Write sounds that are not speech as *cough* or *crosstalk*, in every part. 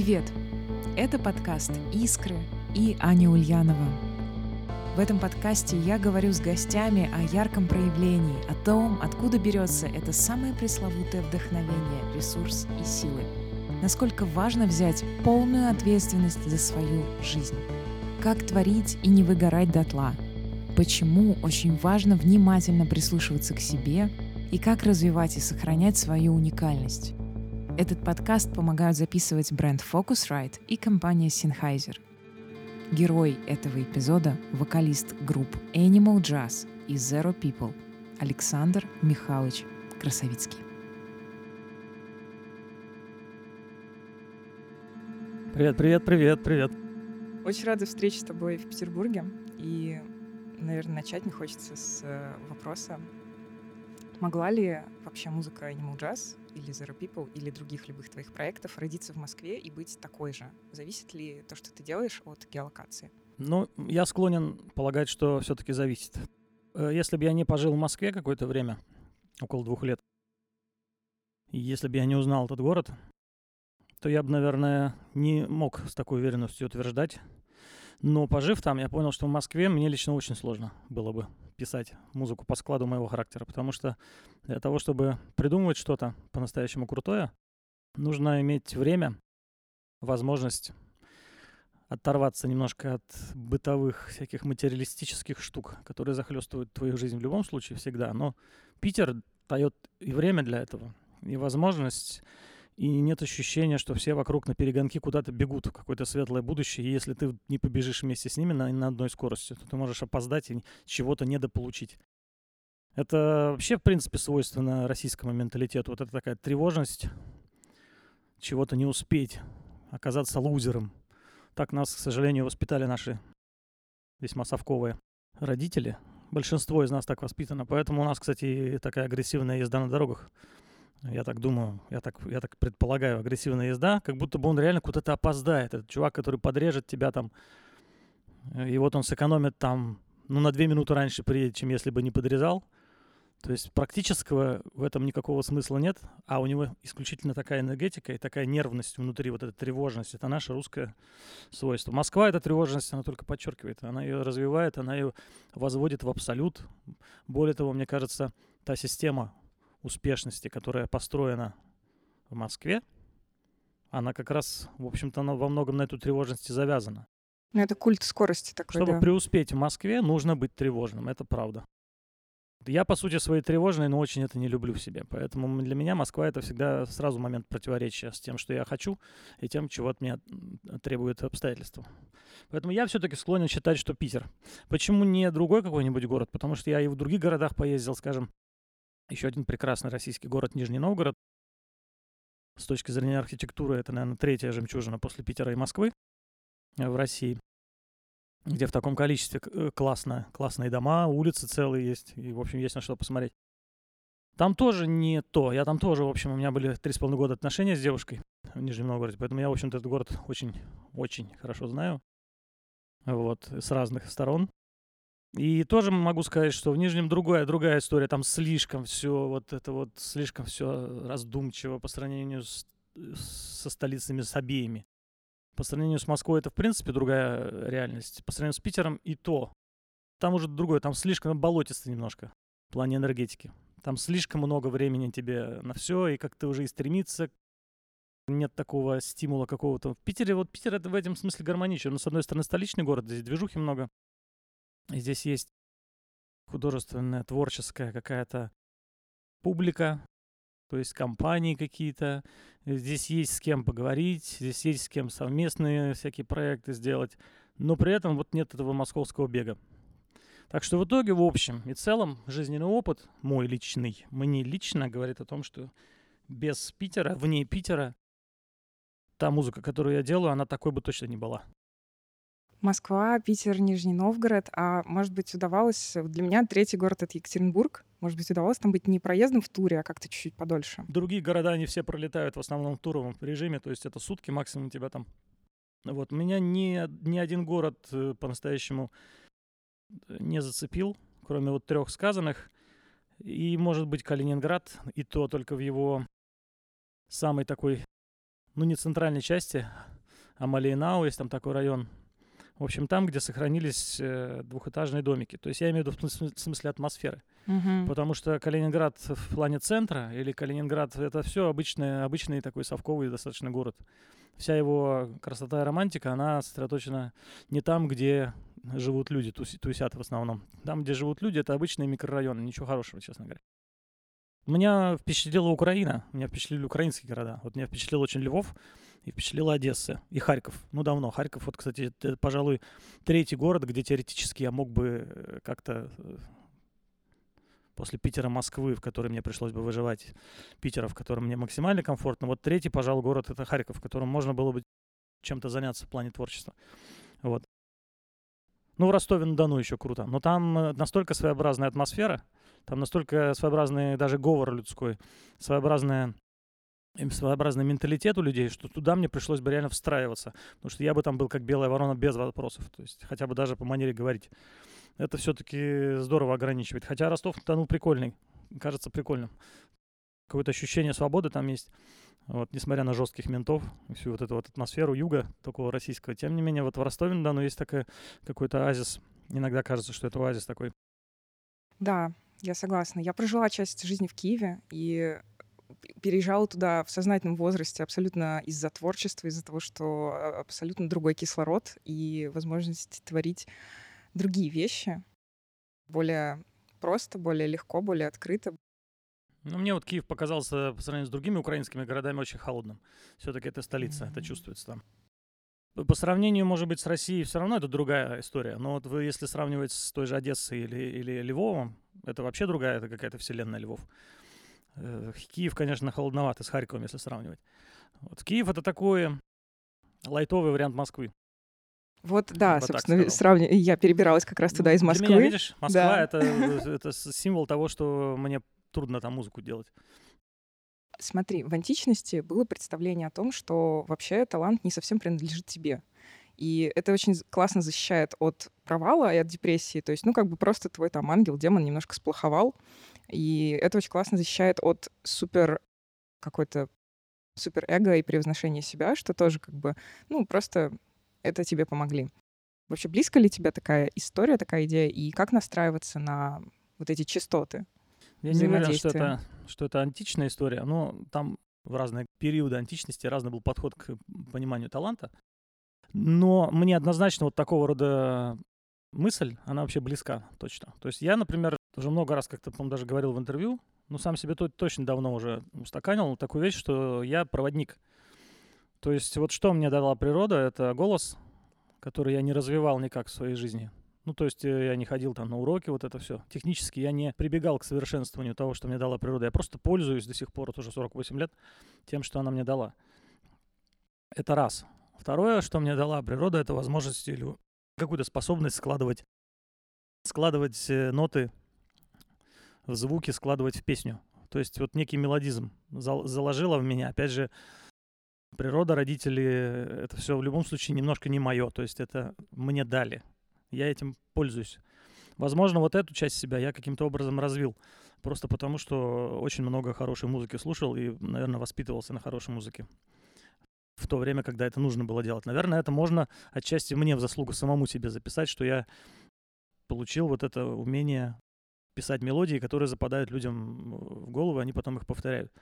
Привет! Это подкаст «Искры» и Аня Ульянова. В этом подкасте я говорю с гостями о ярком проявлении, о том, откуда берется это самое пресловутое вдохновение, ресурс и силы. Насколько важно взять полную ответственность за свою жизнь. Как творить и не выгорать дотла. Почему очень важно внимательно прислушиваться к себе и как развивать и сохранять свою уникальность. Этот подкаст помогают записывать бренд Focusrite и компания Sennheiser. Герой этого эпизода — вокалист групп Animal Jazz и Zero People Александр Михайлович Красовицкий. Привет, привет, привет, привет. Очень рада встрече с тобой в Петербурге. И, наверное, начать мне хочется с э, вопроса, могла ли вообще музыка Animal Jazz или Zero People, или других любых твоих проектов родиться в Москве и быть такой же? Зависит ли то, что ты делаешь, от геолокации? Ну, я склонен полагать, что все-таки зависит. Э, если бы я не пожил в Москве какое-то время, около двух лет, если бы я не узнал этот город, то я бы, наверное, не мог с такой уверенностью утверждать. Но пожив там, я понял, что в Москве мне лично очень сложно было бы писать музыку по складу моего характера, потому что для того, чтобы придумывать что-то по-настоящему крутое, нужно иметь время, возможность оторваться немножко от бытовых всяких материалистических штук, которые захлестывают твою жизнь в любом случае всегда. Но Питер дает и время для этого, и возможность и нет ощущения, что все вокруг на перегонки куда-то бегут в какое-то светлое будущее, и если ты не побежишь вместе с ними на, на одной скорости, то ты можешь опоздать и чего-то недополучить. Это вообще, в принципе, свойственно российскому менталитету. Вот это такая тревожность, чего-то не успеть, оказаться лузером. Так нас, к сожалению, воспитали наши весьма совковые родители. Большинство из нас так воспитано. Поэтому у нас, кстати, такая агрессивная езда на дорогах я так думаю, я так, я так предполагаю, агрессивная езда, как будто бы он реально куда-то опоздает. Этот чувак, который подрежет тебя там, э, и вот он сэкономит там, ну, на две минуты раньше приедет, чем если бы не подрезал. То есть практического в этом никакого смысла нет, а у него исключительно такая энергетика и такая нервность внутри, вот эта тревожность. Это наше русское свойство. Москва эта тревожность, она только подчеркивает, она ее развивает, она ее возводит в абсолют. Более того, мне кажется, та система успешности, которая построена в Москве, она как раз, в общем-то, она во многом на эту тревожность завязана. Ну, это культ скорости такой, Чтобы да. преуспеть в Москве, нужно быть тревожным, это правда. Я, по сути, своей тревожной, но очень это не люблю в себе. Поэтому для меня Москва — это всегда сразу момент противоречия с тем, что я хочу, и тем, чего от меня требует обстоятельства. Поэтому я все-таки склонен считать, что Питер. Почему не другой какой-нибудь город? Потому что я и в других городах поездил, скажем, еще один прекрасный российский город Нижний Новгород. С точки зрения архитектуры это, наверное, третья жемчужина после Питера и Москвы э, в России, где в таком количестве э, классно, классные дома, улицы целые есть, и, в общем, есть на что посмотреть. Там тоже не то. Я там тоже, в общем, у меня были три с половиной года отношения с девушкой в Нижнем Новгороде, поэтому я, в общем-то, этот город очень-очень хорошо знаю. Вот, с разных сторон. И тоже могу сказать, что в Нижнем другая, другая история. Там слишком все, вот это вот, слишком все раздумчиво по сравнению с, со столицами, с обеими. По сравнению с Москвой это, в принципе, другая реальность. По сравнению с Питером и то. Там уже другое, там слишком болотисто немножко в плане энергетики. Там слишком много времени тебе на все, и как ты уже и стремиться нет такого стимула какого-то. В Питере, вот Питер это в этом смысле гармоничен. Ну, с одной стороны, столичный город, здесь движухи много. Здесь есть художественная, творческая какая-то публика, то есть компании какие-то. Здесь есть с кем поговорить, здесь есть с кем совместные всякие проекты сделать. Но при этом вот нет этого московского бега. Так что в итоге, в общем и целом, жизненный опыт мой личный, мне лично говорит о том, что без Питера, вне Питера, та музыка, которую я делаю, она такой бы точно не была. Москва, Питер, Нижний Новгород. А может быть, удавалось... Для меня третий город — это Екатеринбург. Может быть, удавалось там быть не проездом в туре, а как-то чуть-чуть подольше? Другие города, они все пролетают в основном в туровом режиме, то есть это сутки максимум тебя там. Вот, меня ни, ни один город э, по-настоящему э, не зацепил, кроме вот трех сказанных. И, может быть, Калининград, и то только в его самый такой ну, не центральной части, а Малейнау, есть там такой район. В общем, там, где сохранились э, двухэтажные домики. То есть я имею в виду в смысле атмосферы. Мгм. Потому что Калининград в плане центра или Калининград это все обычный, обычный такой совковый достаточно город. Вся его красота и романтика, она сосредоточена не там, где живут люди, тусят в основном. Там, где живут люди, это обычные микрорайоны, ничего хорошего, честно говоря. Меня впечатлила Украина, меня впечатлили украинские города. Вот меня впечатлил очень Львов и впечатлила Одесса и Харьков. Ну, давно. Харьков, вот, кстати, это, пожалуй, третий город, где теоретически я мог бы э, как-то э, после Питера, Москвы, в которой мне пришлось бы выживать, Питера, в котором мне максимально комфортно. Вот третий, пожалуй, город это Харьков, в котором можно было бы чем-то заняться в плане творчества. Вот. Ну, в Ростове-на-Дону еще круто. Но там э, настолько своеобразная атмосфера, там настолько своеобразный даже говор людской, своеобразная своеобразный менталитет у людей, что туда мне пришлось бы реально встраиваться. Потому что я бы там был как белая ворона без вопросов. То есть хотя бы даже по манере говорить. Это все-таки здорово ограничивает. Хотя Ростов-на-Дону прикольный. Кажется прикольным. Какое-то ощущение свободы там есть. Вот, несмотря на жестких ментов, всю вот эту вот атмосферу юга, такого российского. Тем не менее, вот в Ростове-на-Дону есть такой какой-то оазис. Иногда кажется, что это оазис такой. Да, я согласна. Я прожила часть жизни в Киеве и переезжала туда в сознательном возрасте абсолютно из-за творчества, из-за того, что а, абсолютно другой кислород и возможность творить другие вещи более просто, более легко, более открыто. Ну, мне вот Киев показался по сравнению с другими украинскими городами очень холодным. Все-таки это столица, это Мгм. чувствуется там. По- По сравнению, может быть, с Россией все равно это другая история. Но вот вы, если сравнивать с той же Одессой или, или Львовом, это вообще другая, это какая-то вселенная Львов. Э, Киев, конечно, холодноватый с Харьковом, если сравнивать. Вот Киев это такой лайтовый вариант Москвы. Вот, да, так собственно, сказал. сравни... я перебиралась как раз туда из Москвы. Для меня, видишь, Москва Да. это, это с- символ того, что мне трудно там музыку делать. Смотри, в античности было представление о том, что вообще талант не совсем принадлежит тебе. И это очень классно защищает от провала и от депрессии. То есть, ну, как бы просто твой там ангел, демон немножко сплоховал. И это очень классно защищает от супер какой-то супер эго и превозношения себя, что тоже как бы, ну, просто это тебе помогли. Вообще, близко ли тебе такая история, такая идея, и как настраиваться на вот эти частоты? Я не уверен, что это, что это античная история, но там в разные периоды античности разный был подход к пониманию таланта. Но мне однозначно вот такого рода мысль, она вообще близка, точно. То есть я, например, уже много раз как-то, по-моему, даже говорил в интервью, ну, сам себе то- точно давно уже устаканил такую вещь, что я проводник. То есть вот что мне дала природа, это голос, который я не развивал никак в своей жизни. Ну, то есть э, я не ходил там на уроки, вот это все. Технически я не прибегал к совершенствованию того, что мне дала природа. Я просто пользуюсь до сих пор, вот уже 48 лет, тем, что она мне дала. Это раз. Второе, что мне дала природа, это возможность или какую-то способность складывать, складывать э, ноты звуки, складывать в песню. То есть вот некий мелодизм зал- заложила в меня. Опять же, природа, родители, это все в любом случае немножко не мое. То есть это мне дали. Я этим пользуюсь. Возможно, вот эту часть себя я каким-то образом развил. Просто потому, что очень много хорошей музыки слушал и, наверное, воспитывался на хорошей музыке. В то время, когда это нужно было делать. Наверное, это можно отчасти мне в заслугу самому себе записать, что я получил вот это умение писать мелодии, которые западают людям в голову, они потом их повторяют.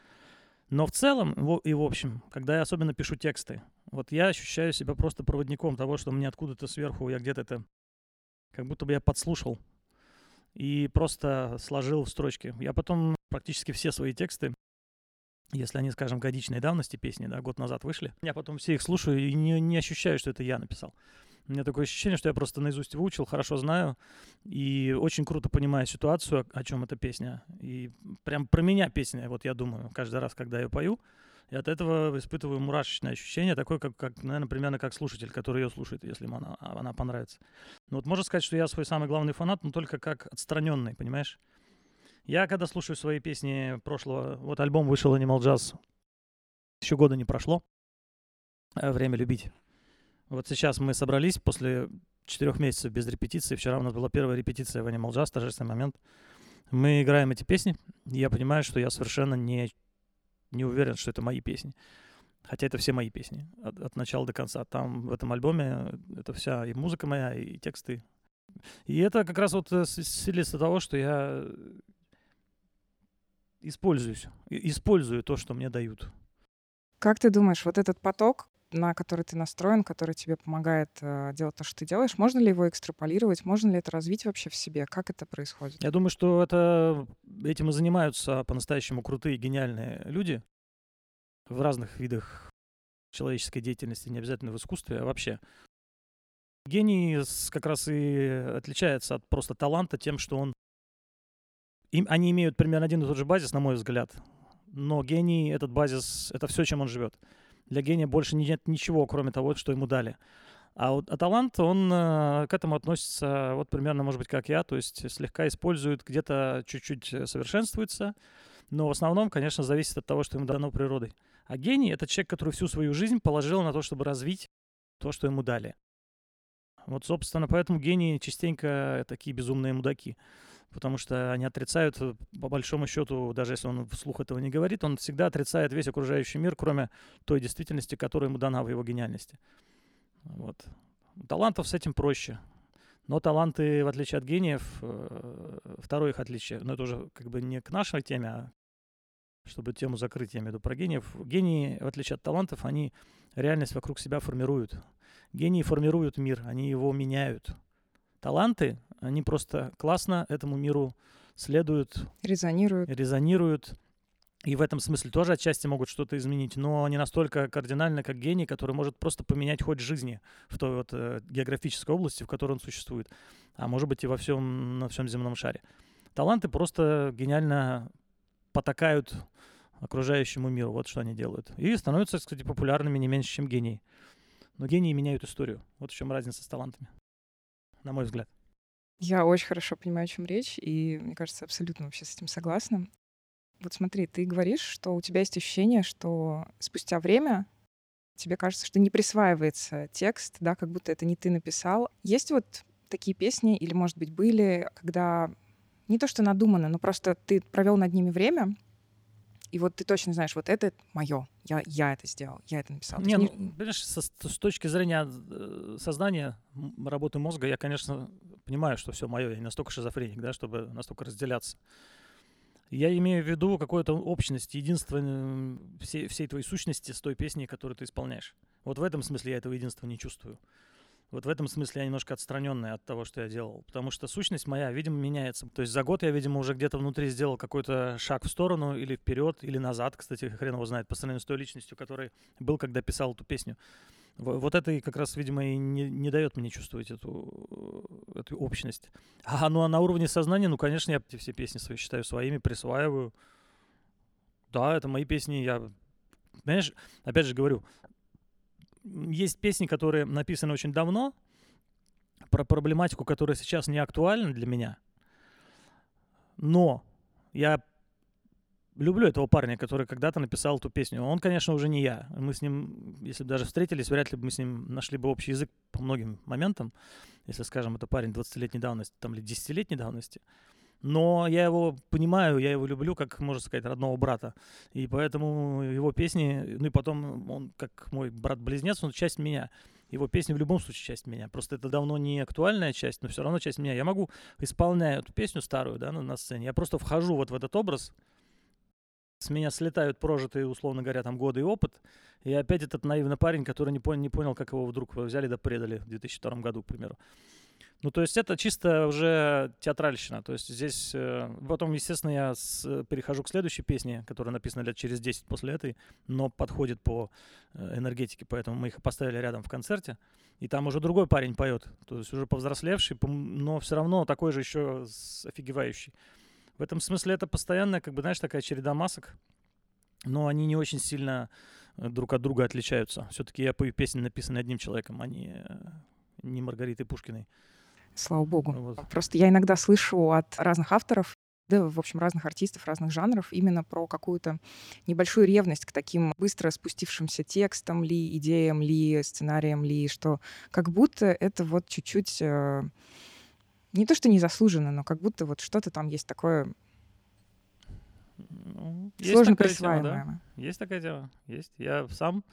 Но в целом и в общем, когда я особенно пишу тексты, вот я ощущаю себя просто проводником того, что мне откуда-то сверху, я где-то это, как будто бы я подслушал и просто сложил в строчки. Я потом практически все свои тексты, если они, скажем, годичной давности песни, да, год назад вышли, я потом все их слушаю и не, не ощущаю, что это я написал. У меня такое ощущение, что я просто наизусть выучил, хорошо знаю и очень круто понимаю ситуацию, о, чем эта песня. И прям про меня песня, вот я думаю, каждый раз, когда я пою, и от этого испытываю мурашечное ощущение, такое, как, как наверное, примерно как слушатель, который ее слушает, если ему она, а, она понравится. Ну вот можно сказать, что я свой самый главный фанат, но только как отстраненный, понимаешь? Я, когда слушаю свои песни прошлого, вот альбом вышел Animal Jazz, еще года не прошло, «Время любить». Вот сейчас мы собрались после четырех месяцев без репетиции. Вчера у нас была первая репетиция в Animal Jazz, торжественный момент. Мы играем эти песни, и я понимаю, что я совершенно не, не уверен, что это мои песни. Хотя это все мои песни от, от начала до конца. Там в этом альбоме это вся и музыка моя, и тексты. И это как раз вот э, свидетельство того, что я используюсь, использую то, что мне дают. Как ты думаешь, вот этот поток, на который ты настроен, который тебе помогает э, делать то, что ты делаешь, можно ли его экстраполировать, можно ли это развить вообще в себе? Как это происходит? Я думаю, что это этим и занимаются по-настоящему крутые, гениальные люди в разных видах человеческой деятельности, не обязательно в искусстве, а вообще. Гений как раз и отличается от просто таланта тем, что он... Им, они имеют примерно один и тот же базис, на мой взгляд. Но гений, этот базис, это все, чем он живет. Для гения больше нет ничего, кроме того, что ему дали. А, вот, а талант, он э, к этому относится вот примерно, может быть, как я, то есть слегка использует, где-то чуть-чуть совершенствуется, но в основном, конечно, зависит от того, что ему дано природой. А гений — это человек, который всю свою жизнь положил на то, чтобы развить то, что ему дали. Вот, собственно, поэтому гении частенько такие безумные мудаки. Потому что они отрицают, э, по большому счету, даже если он вслух этого не говорит, он всегда отрицает весь окружающий мир, кроме той действительности, которая ему дана в его гениальности. Вот. талантов с этим проще. Но таланты, в отличие от гениев, э, второе их отличие, но это уже как бы не к нашей теме, а чтобы тему закрыть, я имею в виду про гениев. Гении, в отличие от талантов, они реальность вокруг себя формируют. Гении формируют мир, они его меняют. Таланты, они просто классно этому миру следуют. Резонируют. Резонируют. И в этом смысле тоже отчасти могут что-то изменить, но не настолько кардинально, как гений, который может просто поменять ход жизни в той вот э, географической области, в которой он существует, а может быть и во всем, на всем земном шаре. Таланты просто гениально потакают окружающему миру. Вот что они делают. И становятся, кстати, популярными не меньше, чем гении. Но гении меняют историю. Вот в чем разница с талантами, на мой взгляд. Я очень хорошо понимаю, о чем речь, и мне кажется, абсолютно вообще с этим согласна. Вот смотри, ты говоришь, что у тебя есть ощущение, что спустя время тебе кажется, что не присваивается текст, да, как будто это не ты написал. Есть вот такие песни, или, может быть, были, когда не то, что надумано, но просто ты провел над ними время, и вот ты точно знаешь, вот это мое, я, я это сделал, я это написал. Не, ну, понимаешь, со, с точки зрения э, сознания, работы мозга, я, конечно, понимаю, что все мое, я не настолько шизофреник, да, чтобы настолько разделяться. Я имею в виду какую-то общность, единство всей, всей твоей сущности с той песней, которую ты исполняешь. Вот в этом смысле я этого единства не чувствую. Вот в этом смысле я немножко отстраненный от того, что я делал. Потому что сущность моя, видимо, меняется. То есть за год я, видимо, уже где-то внутри сделал какой-то шаг в сторону или вперед, или назад, кстати, хрен его знает, по сравнению с той личностью, который был, когда писал эту песню. Вот это и как раз, видимо, и не, не дает мне чувствовать эту, эту общность. А ну а на уровне сознания, ну, конечно, я эти все песни свои считаю своими, присваиваю. Да, это мои песни, я... Понимаешь, опять же говорю, есть песни, которые написаны очень давно, про проблематику, которая сейчас не актуальна для меня. Но я люблю этого парня, который когда-то написал эту песню. Он, конечно, уже не я. Мы с ним, если бы даже встретились, вряд ли бы мы с ним нашли бы общий язык по многим моментам. Если, скажем, это парень 20-летней давности там, или 10-летней давности. Но я его понимаю, я его люблю, как, можно сказать, родного брата. И поэтому его песни, ну и потом он, как мой брат-близнец, он часть меня. Его песни в любом случае часть меня. Просто это давно не актуальная часть, но все равно часть меня. Я могу, исполняя эту песню старую, да, на, на сцене, я просто вхожу вот в этот образ, с меня слетают прожитые, условно говоря, там годы и опыт, и опять этот наивный парень, который не понял, не понял как его вдруг взяли да предали в 2002 году, к примеру. Ну, то есть это чисто уже театральщина. То есть здесь... Э, потом, естественно, я с, перехожу к следующей песне, которая написана лет через 10 после этой, но подходит по э, энергетике, поэтому мы их поставили рядом в концерте. И там уже другой парень поет, то есть уже повзрослевший, но все равно такой же еще офигевающий. В этом смысле это постоянная, как бы, знаешь, такая череда масок, но они не очень сильно э, друг от друга отличаются. Все-таки я пою песни, написанные одним человеком, а не, не Маргаритой Пушкиной. Слава богу. Вот. Просто я иногда слышу от разных авторов, да, в общем, разных артистов, разных жанров, именно про какую-то небольшую ревность к таким быстро спустившимся текстам ли, идеям ли, сценариям ли, что как будто это вот чуть-чуть э, не то, что незаслуженно, но как будто вот что-то там есть такое Ну, есть Сложно тема, да. Есть такая тема. Есть. Я сам,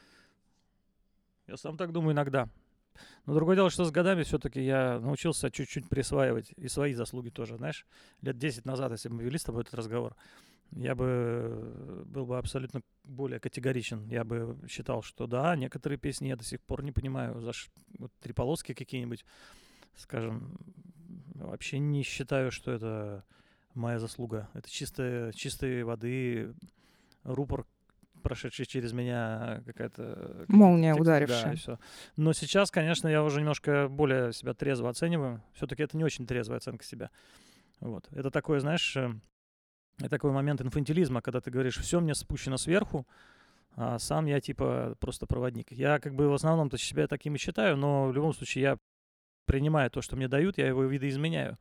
я сам так думаю иногда. Но другое дело, что с годами все-таки я научился чуть-чуть присваивать и свои заслуги тоже. Знаешь, лет 10 назад, если бы мы вели с тобой этот разговор, я бы э, был бы абсолютно более категоричен. Я бы считал, что да, некоторые песни я до сих пор не понимаю. За ш- вот три полоски какие-нибудь, скажем, вообще не считаю, что это моя заслуга. Это чистая, чистой воды рупор, прошедший через меня какая-то Молния, текст, ударившая. Да, и всё. Но сейчас, конечно, я уже немножко более себя трезво оцениваю. Все-таки это не очень трезвая оценка себя. Вот. Это такое, знаешь, э, это такой момент инфантилизма, когда ты говоришь, все мне спущено сверху, а сам я типа просто проводник. Я как бы в основном-то себя таким и считаю, но в любом случае я принимаю то, что мне дают, я его видоизменяю.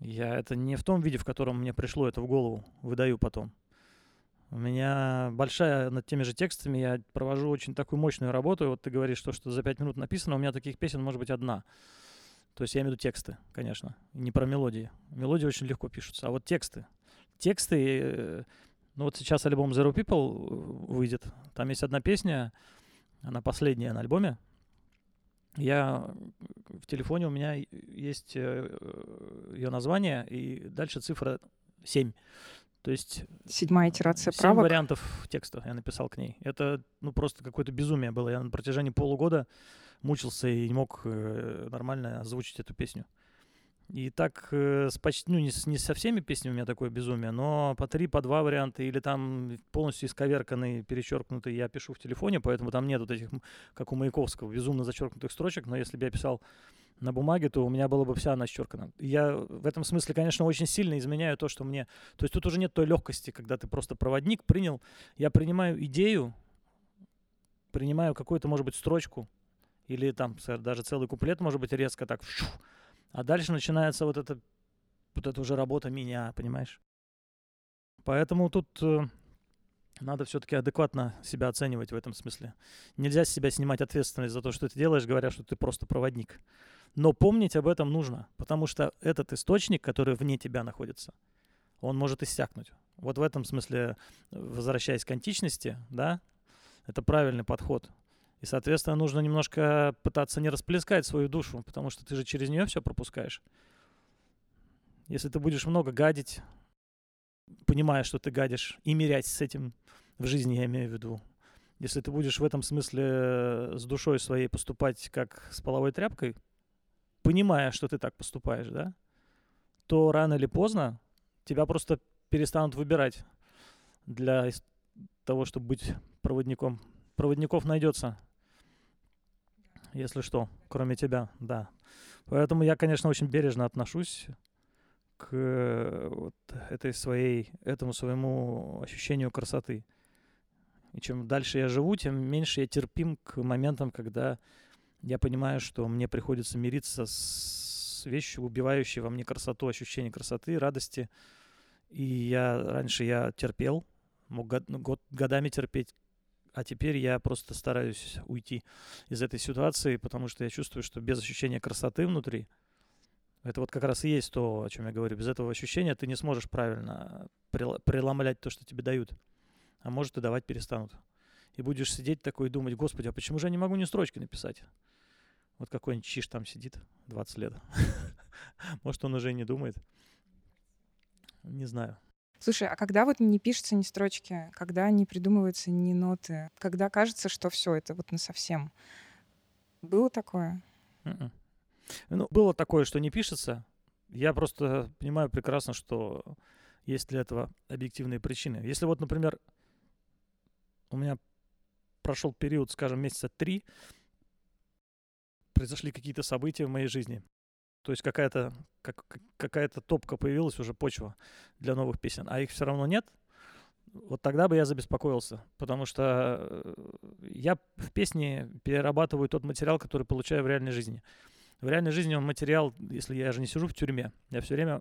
Я это не в том виде, в котором мне пришло это в голову, выдаю потом. У меня большая над теми же текстами, я провожу очень такую мощную работу. Вот ты говоришь, то, что за пять минут написано, у меня таких песен может быть одна. То есть я имею в виду тексты, конечно, не про мелодии. Мелодии очень легко пишутся, а вот тексты. Тексты, э, ну вот сейчас альбом Zero People э, выйдет. Там есть одна песня, она последняя на альбоме. Я э, в телефоне у меня есть ее название, и дальше цифра 7. То есть Седьмая итерация Семь правок. вариантов текста я написал к ней. Это, ну, просто какое-то безумие было. Я на протяжении полугода мучился и не мог э, нормально озвучить эту песню. И так э, с почти, ну, не, с- не со всеми песнями у меня такое безумие, но по три, по два варианта, или там полностью исковерканный, перечеркнутый я пишу в телефоне, поэтому там нет вот этих, как у Маяковского, безумно зачеркнутых строчек, но если бы я писал на бумаге, то у меня была бы вся она исчеркана. Я в этом смысле, конечно, очень сильно изменяю то, что мне... То есть тут уже нет той легкости, когда ты просто проводник принял. Я принимаю идею, принимаю какую-то, может быть, строчку, или там даже целый куплет, может быть, резко так, а дальше начинается вот это, вот это уже работа меня, понимаешь? Поэтому тут э, надо все-таки адекватно себя оценивать в этом смысле. Нельзя с себя снимать ответственность за то, что ты делаешь, говоря, что ты просто проводник. Но помнить об этом нужно, потому что этот источник, который вне тебя находится, он может иссякнуть. Вот в этом смысле, возвращаясь к античности, да, это правильный подход. И, соответственно, нужно немножко пытаться не расплескать свою душу, потому что ты же через нее все пропускаешь. Если ты будешь много гадить, понимая, что ты гадишь, и мирять с этим в жизни, я имею в виду. Если ты будешь в этом смысле э, с душой своей поступать как с половой тряпкой, понимая, что ты так поступаешь, да, то рано или поздно тебя просто перестанут выбирать для того, чтобы быть проводником. Проводников найдется, если что, кроме тебя, да. Поэтому я, конечно, очень бережно отношусь к э, вот этой своей, этому своему ощущению красоты. И чем дальше я живу, тем меньше я терпим к моментам, когда я понимаю, что мне приходится мириться с вещью, убивающей во мне красоту, ощущение красоты, радости. И я раньше я терпел, мог год- ну, год- годами терпеть, а теперь я просто стараюсь уйти из этой ситуации, потому что я чувствую, что без ощущения красоты внутри, это вот как раз и есть то, о чем я говорю. Без этого ощущения ты не сможешь правильно преломлять то, что тебе дают. А может и давать перестанут. И будешь сидеть такой и думать, господи, а почему же я не могу ни строчки написать? Вот какой-нибудь чиш там сидит 20 лет. *laughs* Может, он уже и не думает. Не знаю. Слушай, а когда вот не пишется ни строчки, когда не придумываются ни ноты, когда кажется, что все это вот на совсем, было такое? Мгм. Ну, было такое, что не пишется. Я просто понимаю прекрасно, что есть для этого объективные причины. Если вот, например, у меня прошел период, скажем, месяца три, произошли какие-то события в моей жизни. То есть какая-то как, как- какая-то топка появилась, уже почва для новых песен, а их все равно нет, вот тогда бы я забеспокоился, потому что э, я в песне перерабатываю тот материал, который получаю в реальной жизни. В реальной жизни он материал, если я же не сижу в тюрьме, я все время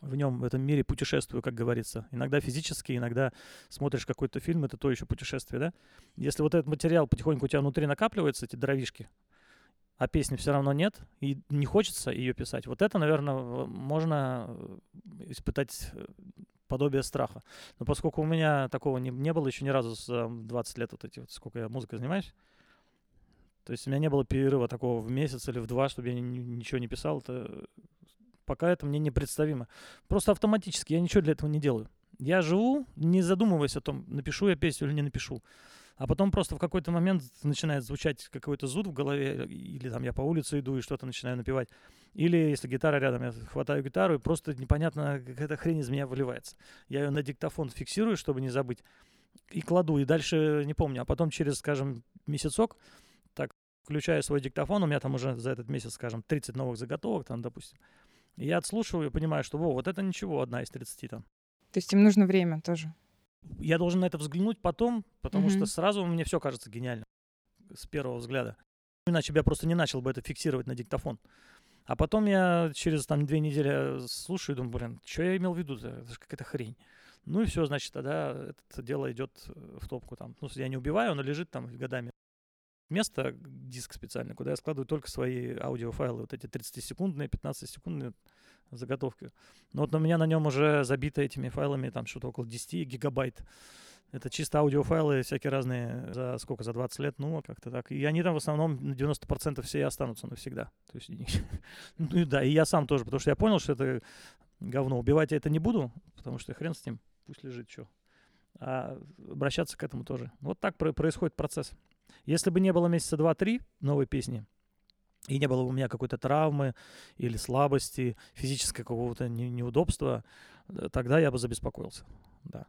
в нем, в этом мире путешествую, как говорится. Иногда физически, иногда смотришь какой-то фильм, это то еще путешествие, да? Если вот этот материал потихоньку у тебя внутри накапливается, эти дровишки, а песни все равно нет, и не хочется ее писать, вот это, наверное, можно э, испытать э, подобие страха. Но поскольку у меня такого не, не было еще ни разу за 20 лет, вот эти вот, сколько я музыкой занимаюсь, то есть у меня не было перерыва такого в месяц или в два, чтобы я ни, ничего не писал, это пока это мне непредставимо. Просто автоматически, я ничего для этого не делаю. Я живу, не задумываясь о том, напишу я песню или не напишу. А потом просто в какой-то момент начинает звучать какой-то зуд в голове, или там я по улице иду и что-то начинаю напевать. Или если гитара рядом, я хватаю гитару, и просто непонятно, какая-то хрень из меня выливается. Я ее на диктофон фиксирую, чтобы не забыть, и кладу, и дальше не помню. А потом через, скажем, месяцок, включаю свой диктофон, у меня там уже за этот месяц, скажем, 30 новых заготовок, там, допустим. И я отслушиваю и понимаю, что, во, вот это ничего, одна из 30 там. То есть им нужно время тоже? я должен на это взглянуть потом, потому mm-hmm. что сразу мне все кажется гениально с первого взгляда. Иначе я просто не начал бы это фиксировать на диктофон. А потом я через там две недели слушаю и думаю, блин, что я имел в виду? Это же какая-то хрень. Ну и все, значит, тогда это дело идет в топку там. Ну, я не убиваю, оно лежит там годами. Место, диск специальный, куда я складываю только свои аудиофайлы, вот эти 30-секундные, 15-секундные заготовки. Но вот у меня на нем уже забито этими файлами там что-то около 10 гигабайт. Это чисто аудиофайлы всякие разные за сколько, за 20 лет, ну, как-то так. И они там в основном на 90% все и останутся навсегда. То есть, *laughs* ну да, и я сам тоже, потому что я понял, что это говно. Убивать я это не буду, потому что хрен с ним, пусть лежит, что. А обращаться к этому тоже. Вот так происходит процесс. Если бы не было месяца два-три новой песни, и не было бы у меня какой-то травмы или слабости, физического какого-то неудобства, э, тогда я бы забеспокоился, да.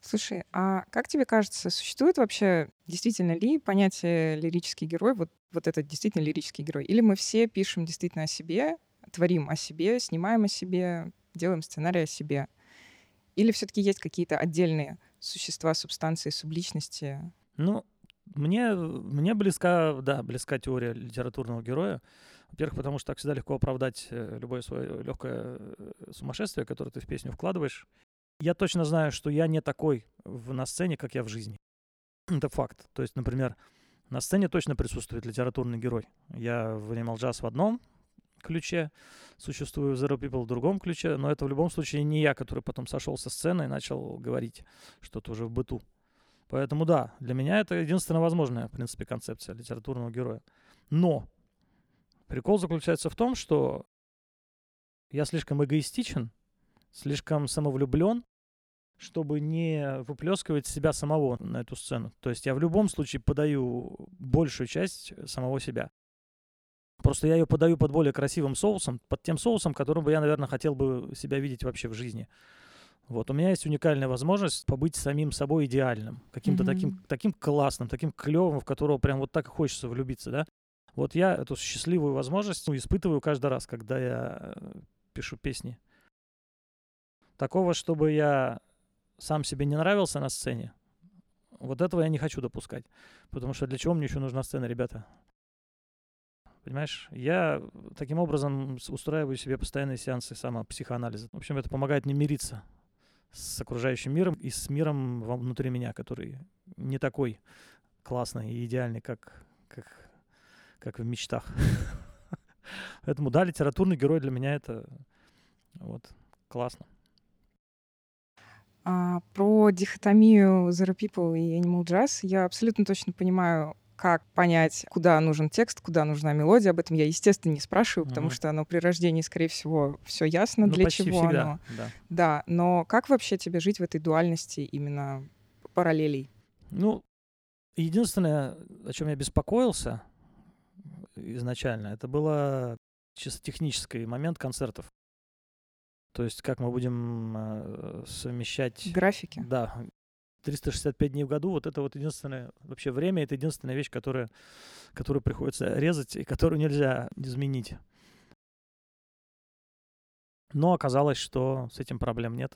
Слушай, а как тебе кажется, существует вообще действительно ли понятие лирический герой, вот, вот этот действительно лирический герой? Или мы все пишем действительно о себе, творим о себе, снимаем о себе, делаем сценарий о себе? Или все-таки есть какие-то отдельные существа, субстанции, субличности? Ну, мне, мне близка, да, близка теория литературного героя. Во-первых, потому что так всегда легко оправдать э, любое свое легкое э, сумасшествие, которое ты в песню вкладываешь. Я точно знаю, что я не такой в, на сцене, как я в жизни. *clears throat* Это факт. То есть, например, на сцене точно присутствует литературный герой. Я в Animal Jazz в одном ключе, существую в Zero People в другом ключе, но это в любом случае не я, который потом сошел со сцены и начал говорить что-то уже в быту. Поэтому да, для меня это единственная возможная, в принципе, концепция литературного героя. Но прикол заключается в том, что я слишком эгоистичен, слишком самовлюблен, чтобы не выплескивать себя самого на эту сцену. То есть я в любом случае подаю большую часть самого себя. Просто я ее подаю под более красивым соусом, под тем соусом, которым бы я, наверное, хотел бы себя видеть вообще в жизни. Вот, у меня есть уникальная возможность побыть самим собой идеальным, каким-то mm-hmm. таким, таким классным, таким клевым, в которого прям вот так и хочется влюбиться, да. Вот я эту счастливую возможность ну, испытываю каждый раз, когда я э, пишу песни. Такого, чтобы я сам себе не нравился на сцене, вот этого я не хочу допускать. Потому что для чего мне еще нужна сцена, ребята? Понимаешь, я таким образом устраиваю себе постоянные сеансы самопсихоанализа. В общем, это помогает мне мириться с окружающим миром и с миром внутри меня, который не такой классный и идеальный, как, как, как в мечтах. *laughs* Поэтому, да, литературный герой для меня это вот классно. А, про дихотомию Zero People и Animal Jazz я абсолютно точно понимаю, как понять, куда нужен текст, куда нужна мелодия. Об этом я, естественно, не спрашиваю, потому mm-hmm. что оно при рождении, скорее всего, все ясно, ну, для чего всегда, оно. Да. да, но как вообще тебе жить в этой дуальности именно параллелей? Ну, единственное, о чем я беспокоился изначально, это было чисто технический момент концертов. То есть как мы будем э, совмещать... Графики. Да, 365 дней в году, вот это вот единственное, вообще время, это единственная вещь, которая, которую приходится резать и которую нельзя изменить. Но оказалось, что с этим проблем нет.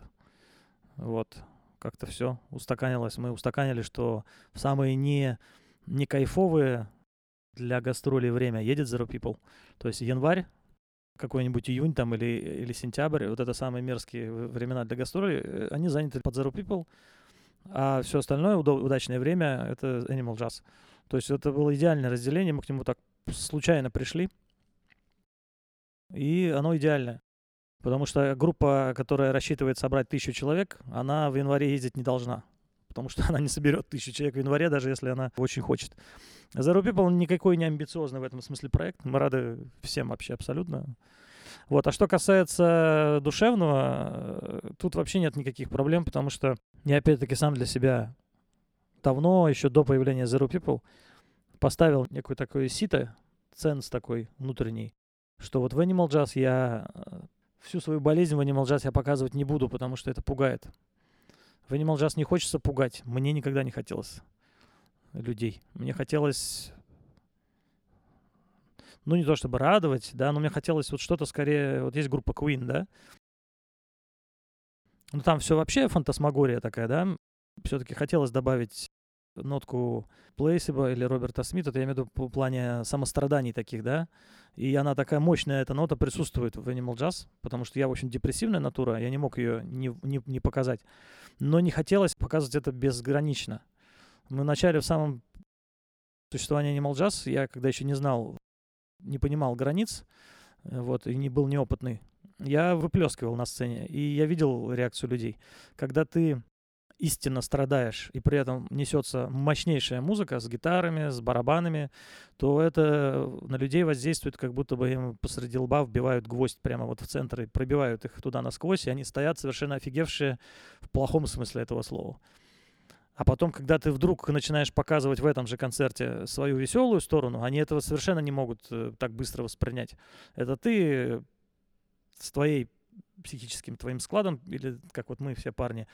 Вот, как-то все устаканилось. Мы устаканили, что в самые не, не кайфовые для гастролей время едет Zero People. То есть январь, какой-нибудь июнь там или, или сентябрь, вот это самые мерзкие времена для гастролей, э, они заняты под Zero People. А все остальное, удачное время, это Animal Jazz. То есть это было идеальное разделение, мы к нему так случайно пришли, и оно идеальное. Потому что группа, которая рассчитывает собрать тысячу человек, она в январе ездить не должна. Потому что *laughs* она не соберет тысячу человек в январе, даже если она очень хочет. Zero People никакой не амбициозный в этом смысле проект. Мы рады всем вообще абсолютно. Вот. А что касается душевного, э, тут вообще нет никаких проблем, потому что я опять-таки сам для себя давно, еще до появления Zero People, поставил некую такое сито, ценс такой внутренний, что вот в Animal Jazz я э, всю свою болезнь в Animal Jazz я показывать не буду, потому что это пугает. В Animal Jazz не хочется пугать. Мне никогда не хотелось людей. Мне хотелось ну, не то чтобы радовать, да, но мне хотелось вот что-то скорее... Вот есть группа Queen, да? Ну, там все вообще фантасмагория такая, да? Все-таки хотелось добавить нотку Плейсиба или Роберта Смита, это я имею в виду по плане самостраданий таких, да, и она такая мощная, эта нота присутствует в Animal Jazz, потому что я, в общем, депрессивная натура, я не мог ее не, не, не показать, но не хотелось показывать это безгранично. Мы вначале в самом существовании Animal Jazz, я когда еще не знал, не понимал границ, э, вот, и не был неопытный, я выплескивал на сцене, и я видел реакцию людей. Когда ты истинно страдаешь, и при этом несется мощнейшая музыка с гитарами, с барабанами, то это на людей воздействует, как будто бы им посреди лба вбивают гвоздь прямо вот в центр и пробивают их туда насквозь, и они стоят совершенно офигевшие в плохом смысле этого слова. А потом, когда ты вдруг начинаешь показывать в этом же концерте свою веселую сторону, они этого совершенно не могут э, так быстро воспринять. Это ты с твоей психическим твоим складом, или как вот мы все парни,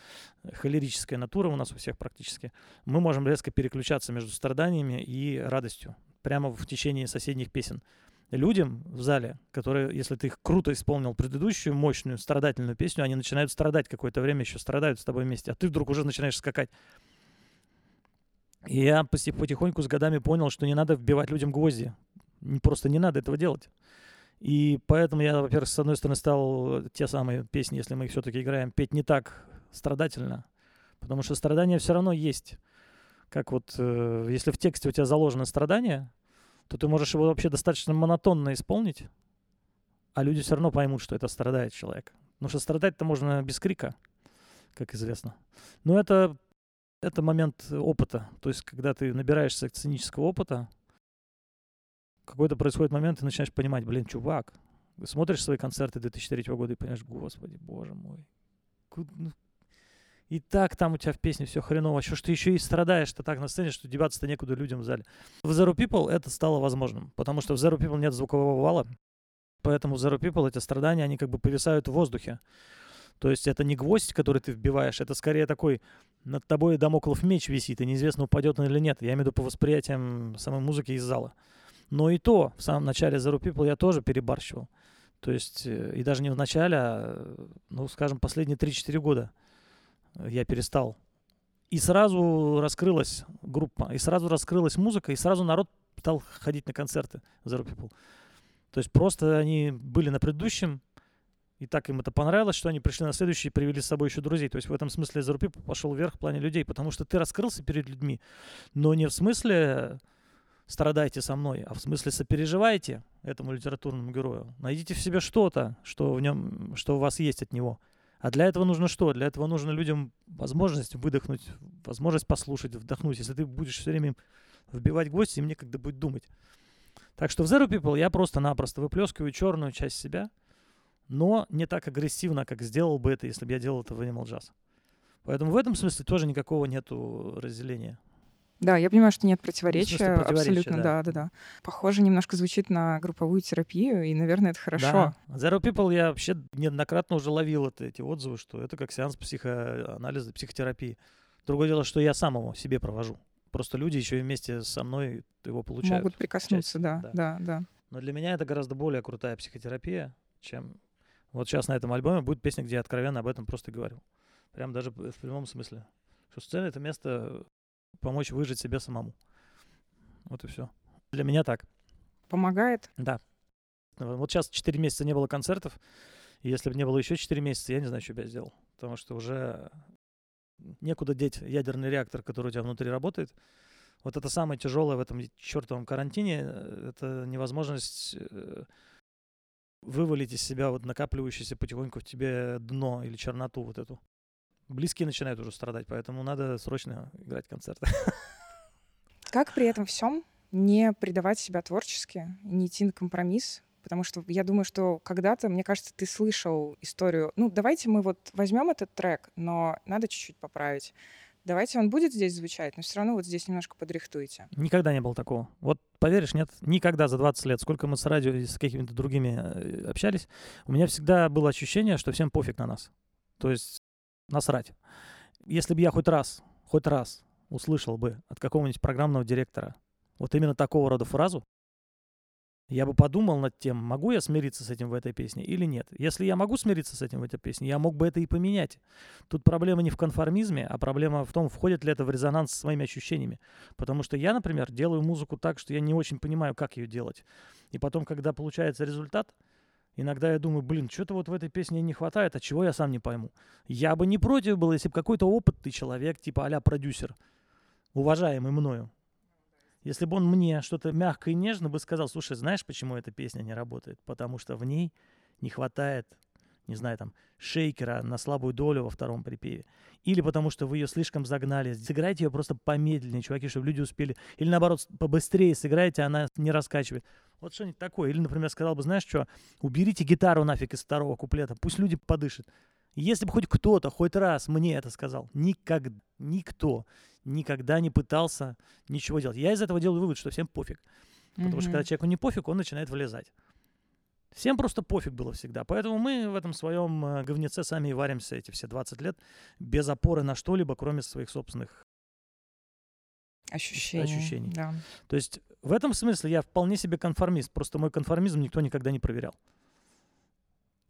холерическая натура у нас у всех практически, мы можем резко переключаться между страданиями и радостью прямо в течение соседних песен. Людям в зале, которые, если ты их круто исполнил предыдущую мощную страдательную песню, они начинают страдать какое-то время, еще страдают с тобой вместе, а ты вдруг уже начинаешь скакать. И я потихоньку с годами понял, что не надо вбивать людям гвозди. Просто не надо этого делать. И поэтому я, во-первых, с одной стороны, стал те самые песни, если мы их все-таки играем, петь не так страдательно. Потому что страдания все равно есть. Как вот, э, если в тексте у тебя заложено страдание, то ты можешь его вообще достаточно монотонно исполнить, а люди все равно поймут, что это страдает человек. Потому что страдать-то можно без крика, как известно. Но это, это момент опыта. То есть, когда ты набираешься сценического опыта, какой-то происходит момент, и начинаешь понимать, блин, чувак, смотришь свои концерты 2003 года и понимаешь, господи, боже мой, ну, и так там у тебя в песне все хреново, что ж ты еще и страдаешь-то так на сцене, что деваться-то некуда людям в зале. В Zero People это стало возможным, потому что в Zero People нет звукового вала, поэтому в Zero People эти страдания, они как бы повисают в воздухе. То есть это не гвоздь, который ты вбиваешь, это скорее такой над тобой домоклов меч висит, и неизвестно, упадет он или нет. Я имею в виду по восприятиям самой музыки из зала. Но и то, в самом начале Zero People я тоже перебарщивал. То есть, э, и даже не в начале, а, ну, скажем, последние 3-4 года я перестал. И сразу раскрылась группа, и сразу раскрылась музыка, и сразу народ стал ходить на концерты Zero People. То есть просто они были на предыдущем, и так им это понравилось, что они пришли на следующий и привели с собой еще друзей. То есть в этом смысле People пошел вверх в плане людей, потому что ты раскрылся перед людьми, но не в смысле страдайте со мной, а в смысле сопереживайте этому литературному герою. Найдите в себе что-то, что в нем, что у вас есть от него. А для этого нужно что? Для этого нужно людям возможность выдохнуть, возможность послушать, вдохнуть. Если ты будешь все время вбивать гвоздь, им некогда будет думать. Так что в Zero People я просто-напросто выплескиваю черную часть себя, но не так агрессивно, как сделал бы это, если бы я делал это в Animal Jazz. Поэтому в этом смысле тоже никакого нету разделения. Да, я понимаю, что нет противоречия. противоречия абсолютно, да. да, да, да. Похоже, немножко звучит на групповую терапию, и, наверное, это хорошо. Да. Zero People я вообще неоднократно уже ловил это, эти отзывы, что это как сеанс психоанализа, психотерапии. Другое дело, что я самому себе провожу. Просто люди еще вместе со мной его получают. Могут прикоснуться, да, да, да, да. Но для меня это гораздо более крутая психотерапия, чем... Вот сейчас на этом альбоме будет песня, где я откровенно об этом просто говорю. Прям даже в прямом смысле. Что сцена — это место помочь выжить себе самому. Вот и все. Для меня так. Помогает? Да. Вот сейчас 4 месяца не было концертов. И если бы не было еще 4 месяца, я не знаю, что бы я сделал. Потому что уже некуда деть ядерный реактор, который у тебя внутри работает. Вот это самое тяжелое в этом чертовом карантине, это невозможность э, вывалить из себя вот накапливающееся потихоньку в тебе дно или черноту вот эту. Близкие начинают уже страдать, поэтому надо срочно играть концерты. *laughs* Как при этом всем не предавать себя творчески, не идти на компромисс, потому что я думаю, что когда-то, мне кажется, ты слышал историю, ну, давайте мы вот возьмем этот трек, но надо чуть-чуть поправить. Давайте он будет здесь звучать, но все равно вот здесь немножко подрихтуйте. Никогда не было такого. Вот поверишь, нет, никогда за 20 лет, сколько мы с радио и с какими-то другими э, общались, у меня всегда было ощущение, что всем пофиг на нас. То есть насрать. Если бы я хоть раз, хоть раз услышал бы от какого-нибудь программного директора вот именно такого рода фразу, я бы подумал над тем, могу я смириться с этим в этой песне или нет. Если я могу смириться с этим в этой песне, я мог бы это и поменять. Тут проблема не в конформизме, а проблема в том, входит ли это в резонанс с своими ощущениями. Потому что я, например, делаю музыку так, что я не очень понимаю, как ее делать. И потом, когда получается результат, иногда я думаю, блин, что-то вот в этой песне не хватает, а чего я сам не пойму. Я бы не против был, если бы какой-то опытный человек, типа а продюсер, уважаемый мною, если бы он мне что-то мягко и нежно бы сказал, слушай, знаешь, почему эта песня не работает? Потому что в ней не хватает, не знаю, там, шейкера на слабую долю во втором припеве. Или потому что вы ее слишком загнали. Сыграйте ее просто помедленнее, чуваки, чтобы люди успели. Или наоборот, побыстрее сыграйте, она не раскачивает. Вот что-нибудь такое. Или, например, сказал бы, знаешь что, уберите гитару нафиг из второго куплета, пусть люди подышат. Если бы хоть кто-то хоть раз мне это сказал, никогда, никто никогда не пытался ничего делать. Я из этого делаю вывод, что всем пофиг. Потому mm-hmm. что когда человеку не пофиг, он начинает влезать. Всем просто пофиг было всегда. Поэтому мы в этом своем э, говнеце сами и варимся эти все 20 лет без опоры на что-либо, кроме своих собственных ощущений. ощущений. Да. То есть в этом смысле я вполне себе конформист. Просто мой конформизм никто никогда не проверял.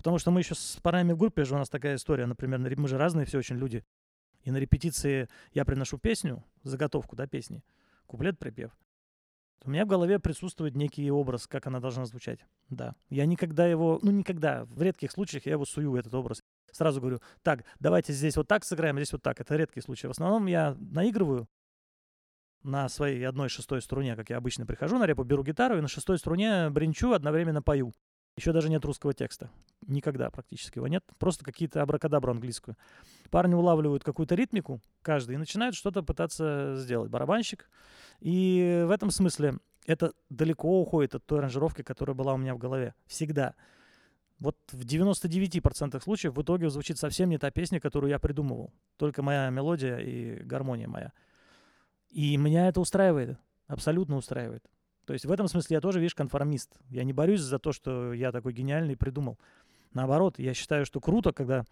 Потому что мы еще с парами в группе же у нас такая история, например, мы же разные все очень люди. И на репетиции я приношу песню, заготовку, да, песни, куплет, припев. У меня в голове присутствует некий образ, как она должна звучать. Да. Я никогда его, ну никогда, в редких случаях я его сую, этот образ. Сразу говорю, так, давайте здесь вот так сыграем, здесь вот так. Это редкие случаи. В основном я наигрываю на своей одной шестой струне, как я обычно прихожу на репу, беру гитару и на шестой струне бренчу, одновременно пою. Еще даже нет русского текста. Никогда практически его нет. Просто какие-то абракадабры английскую. Парни улавливают какую-то ритмику, каждый, и начинают что-то пытаться сделать. Барабанщик. И в этом смысле это далеко уходит от той аранжировки, которая была у меня в голове. Всегда. Вот в 99% случаев в итоге звучит совсем не та песня, которую я придумывал. Только моя мелодия и гармония моя. И меня это устраивает. Абсолютно устраивает. То есть в этом смысле я тоже, видишь, конформист. Я не борюсь за то, что я такой гениальный придумал. Наоборот, я считаю, что круто, когда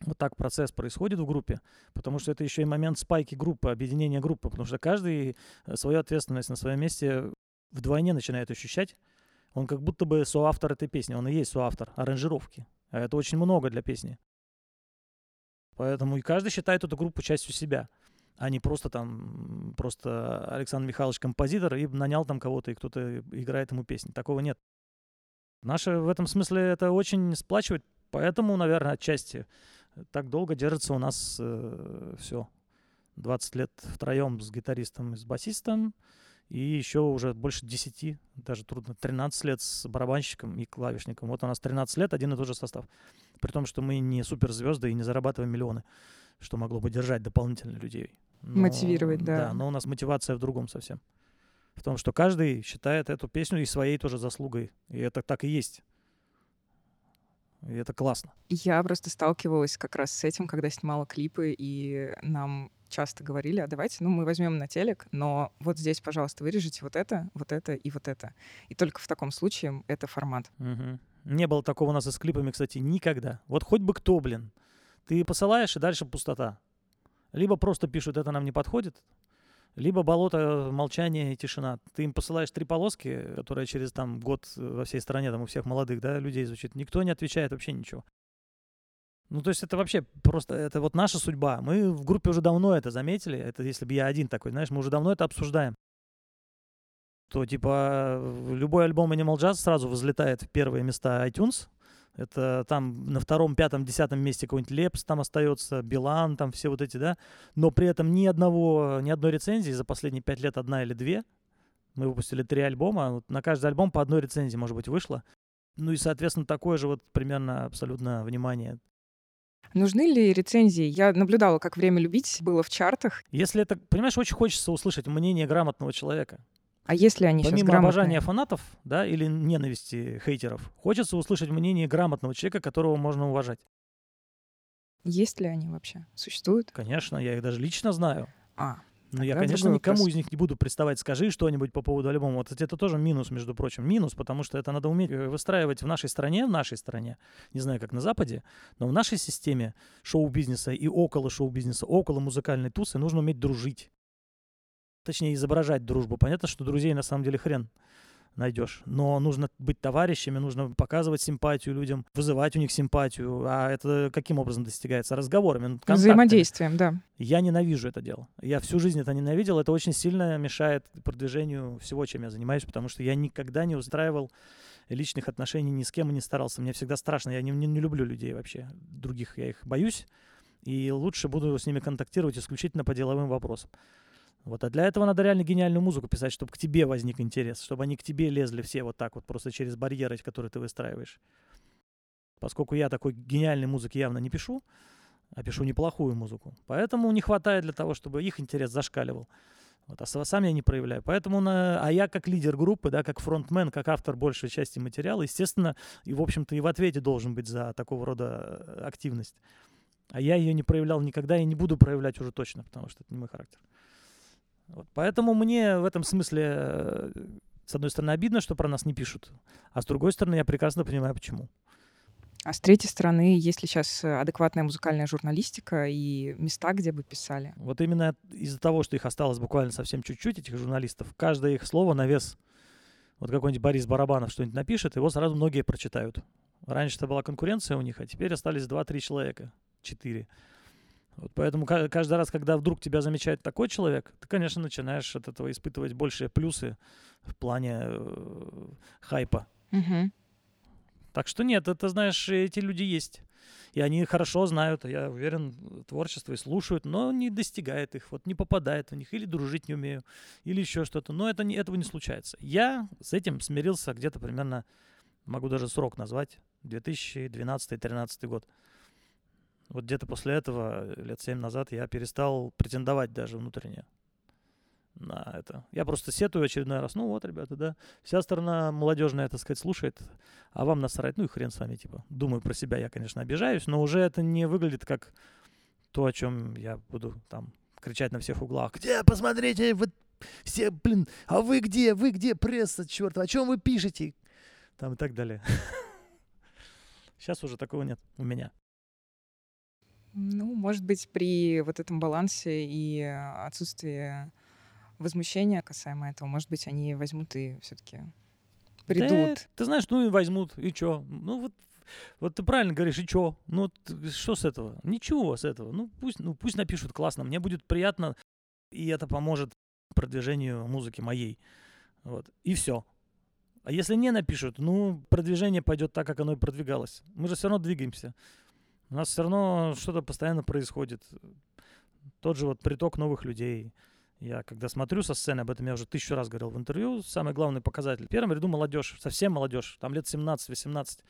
вот так процесс происходит в группе, потому что это еще и момент спайки группы, объединения группы, потому что каждый э, свою ответственность на своем месте вдвойне начинает ощущать. Он как будто бы соавтор этой песни, он и есть соавтор аранжировки. А это очень много для песни. Поэтому и каждый считает эту группу частью себя а не просто там, просто Александр Михайлович композитор и нанял там кого-то, и кто-то играет ему песни. Такого нет. Наше в этом смысле это очень сплачивает, поэтому, наверное, отчасти так долго держится у нас э, все. 20 лет втроем с гитаристом и с басистом, и еще уже больше 10, даже трудно, 13 лет с барабанщиком и клавишником. Вот у нас 13 лет, один и тот же состав. При том, что мы не суперзвезды и не зарабатываем миллионы, что могло бы держать дополнительно людей. Но, Мотивировать, да. Да, но у нас мотивация в другом совсем. В том, что каждый считает эту песню и своей тоже заслугой. И это так и есть. И это классно. Я просто сталкивалась как раз с этим, когда снимала клипы, и нам часто говорили, а давайте, ну, мы возьмем на телек, но вот здесь, пожалуйста, вырежите вот это, вот это и вот это. И только в таком случае это формат. Угу. Не было такого у нас и с клипами, кстати, никогда. Вот хоть бы кто, блин. Ты посылаешь, и дальше пустота. Либо просто пишут, это нам не подходит, либо болото, молчание и тишина. Ты им посылаешь три полоски, которые через там год во всей стране, там у всех молодых, да, людей звучит. Никто не отвечает вообще ничего. Ну, то есть это вообще просто, это вот наша судьба. Мы в группе уже давно это заметили. Это если бы я один такой, знаешь, мы уже давно это обсуждаем. То, типа, любой альбом Animal Jazz сразу взлетает в первые места iTunes, Это там на втором, пятом, десятом месте какой-нибудь Лепс там остается, Билан, там все вот эти, да. Но при этом ни одного, ни одной рецензии за последние пять лет одна или две. Мы выпустили три альбома, на каждый альбом по одной рецензии, может быть, вышло. Ну и, соответственно, такое же вот примерно абсолютно внимание. Нужны ли рецензии? Я наблюдала, как «Время любить» было в чартах. Если это, понимаешь, очень хочется услышать мнение грамотного человека. А если они Помимо сейчас грамотные? обожания фанатов, да, или ненависти хейтеров, хочется услышать мнение грамотного человека, которого можно уважать. Есть ли они вообще? Существуют? Конечно, я их даже лично знаю. А, Но я, конечно, никому вопрос. из них не буду приставать, скажи что-нибудь по поводу альбома. Вот это тоже минус, между прочим. Минус, потому что это надо уметь э, выстраивать в нашей стране, в нашей стране, не знаю, как на Западе, но в нашей системе шоу-бизнеса и около шоу-бизнеса, около музыкальной тусы нужно уметь дружить. Точнее, изображать дружбу. Понятно, что друзей на самом деле хрен найдешь. Но нужно быть товарищами, нужно показывать симпатию людям, вызывать у них симпатию. А это каким образом достигается? Разговорами, ну, контактами. взаимодействием, да. Я ненавижу это дело. Я всю жизнь это ненавидел. Это очень сильно мешает продвижению всего, чем я занимаюсь, потому что я никогда не устраивал личных отношений ни с кем и не старался. Мне всегда страшно. Я не, не- не люблю людей вообще. Других я их боюсь. И лучше буду с ними контактировать исключительно по деловым вопросам. Вот, а для этого надо реально гениальную музыку писать, чтобы к тебе возник интерес, чтобы они к тебе лезли все вот так вот, просто через барьеры, которые ты выстраиваешь. Поскольку я такой гениальной музыки явно не пишу, а пишу неплохую музыку. Поэтому не хватает для того, чтобы их интерес зашкаливал. Вот, а са- сам я не проявляю. Поэтому, на, а я как лидер группы, да, как фронтмен, как автор большей части материала, естественно, и, в общем-то, и в ответе должен быть за такого рода э, активность. А я ее не проявлял никогда и не буду проявлять уже точно, потому что это не мой характер. Вот, поэтому мне в этом смысле, э, с одной стороны, обидно, что про нас не пишут, а с другой стороны, я прекрасно понимаю, почему. А с третьей стороны, есть ли сейчас э, адекватная музыкальная журналистика и места, где бы писали? Вот именно из-за того, что их осталось буквально совсем чуть-чуть, этих журналистов, каждое их слово на вес. Вот какой-нибудь Борис Барабанов что-нибудь напишет, его сразу многие прочитают. Раньше это была конкуренция у них, а теперь остались 2-3 человека, 4. Вот поэтому ка- каждый раз, когда вдруг тебя замечает такой человек, ты, конечно, начинаешь от этого испытывать большие плюсы в плане э, хайпа. Мгм. Так что нет, это, знаешь, эти люди есть. И они хорошо знают, я уверен, творчество и слушают, но не достигает их, вот не попадает в них, или дружить не умею, или еще что-то. Но это не, этого не случается. Я с этим смирился где-то примерно, могу даже срок назвать, 2012-2013 год. Вот где-то после этого, э, лет 7 назад, я перестал претендовать даже внутренне на это. Я просто сетую очередной раз. Ну вот, ребята, да. Вся сторона молодежная, так сказать, слушает, а вам насрать. Ну и хрен с вами, типа. Думаю про себя, я, конечно, обижаюсь, но уже это не выглядит как то, о чем я буду там кричать на всех углах. Где, посмотрите, вот все, блин, а вы где, вы где, пресса, черт, о чем вы пишете? Там и так далее. *laughs* Сейчас уже такого нет у меня. Ну, может быть, при вот этом балансе и э, отсутствии возмущения касаемо этого, может быть, они возьмут и все-таки придут. Да, ты знаешь, ну и возьмут, и чё? Ну вот, вот ты правильно говоришь, и чё? Ну т- что с этого? Ничего с этого. Ну пусть, ну пусть напишут классно, мне будет приятно, и это поможет продвижению музыки моей. Вот, и все. А если не напишут, ну, продвижение пойдет так, как оно и продвигалось. Мы же все равно двигаемся. У нас все равно что-то постоянно происходит. Тот же вот приток новых людей. Я когда смотрю со сцены, об этом я уже тысячу раз говорил в интервью, самый главный показатель. В первом ряду молодежь, совсем молодежь, там лет 17-18.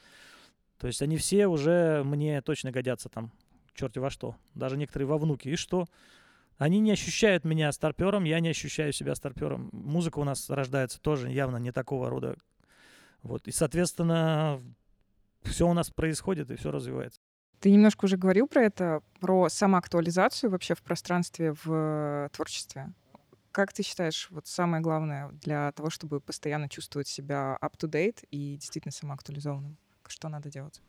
То есть они все уже мне точно годятся там, черти во что. Даже некоторые во внуки. И что? Они не ощущают меня старпером, я не ощущаю себя старпером. Музыка у нас рождается тоже явно не такого рода. Вот. И, соответственно, все у нас происходит и все развивается. Ты немножко уже говорил про это, про самоактуализацию вообще в пространстве, в э, творчестве. Как ты считаешь, вот самое главное для того, чтобы постоянно чувствовать себя up-to-date и действительно самоактуализованным? Что надо делать?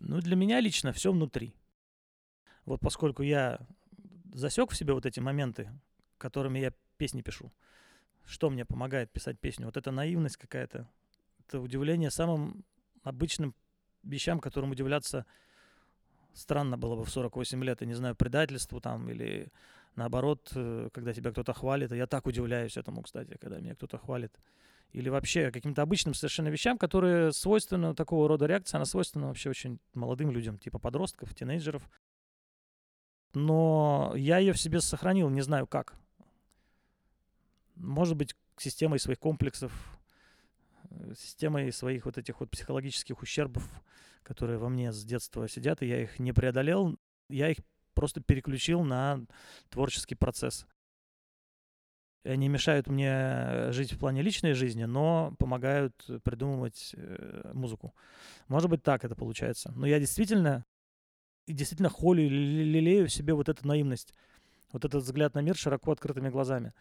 Ну, для меня лично все внутри. Вот поскольку я засек в себе вот эти моменты, которыми я песни пишу, что мне помогает писать песню? Вот это наивность какая-то, это удивление самым обычным вещам, которым удивляться странно было бы в 48 лет, я не знаю, предательству там или наоборот, э, когда тебя кто-то хвалит. Я так удивляюсь этому, кстати, когда меня кто-то хвалит. или вообще каким-то обычным совершенно вещам, которые свойственны такого рода реакции, она свойственна вообще очень молодым людям, типа подростков, тинейджеров. Но я ее в себе сохранил, не знаю как. Может быть, системой своих комплексов, э, системой своих вот этих вот психологических ущербов, которые во мне с детства сидят, и я их не преодолел, я их просто переключил на творческий процесс. Они мешают мне жить в плане личной жизни, но помогают придумывать э, музыку. Может быть, так это получается. Но я действительно, действительно холю, лелею в себе вот эту наивность, вот этот взгляд на мир широко открытыми глазами.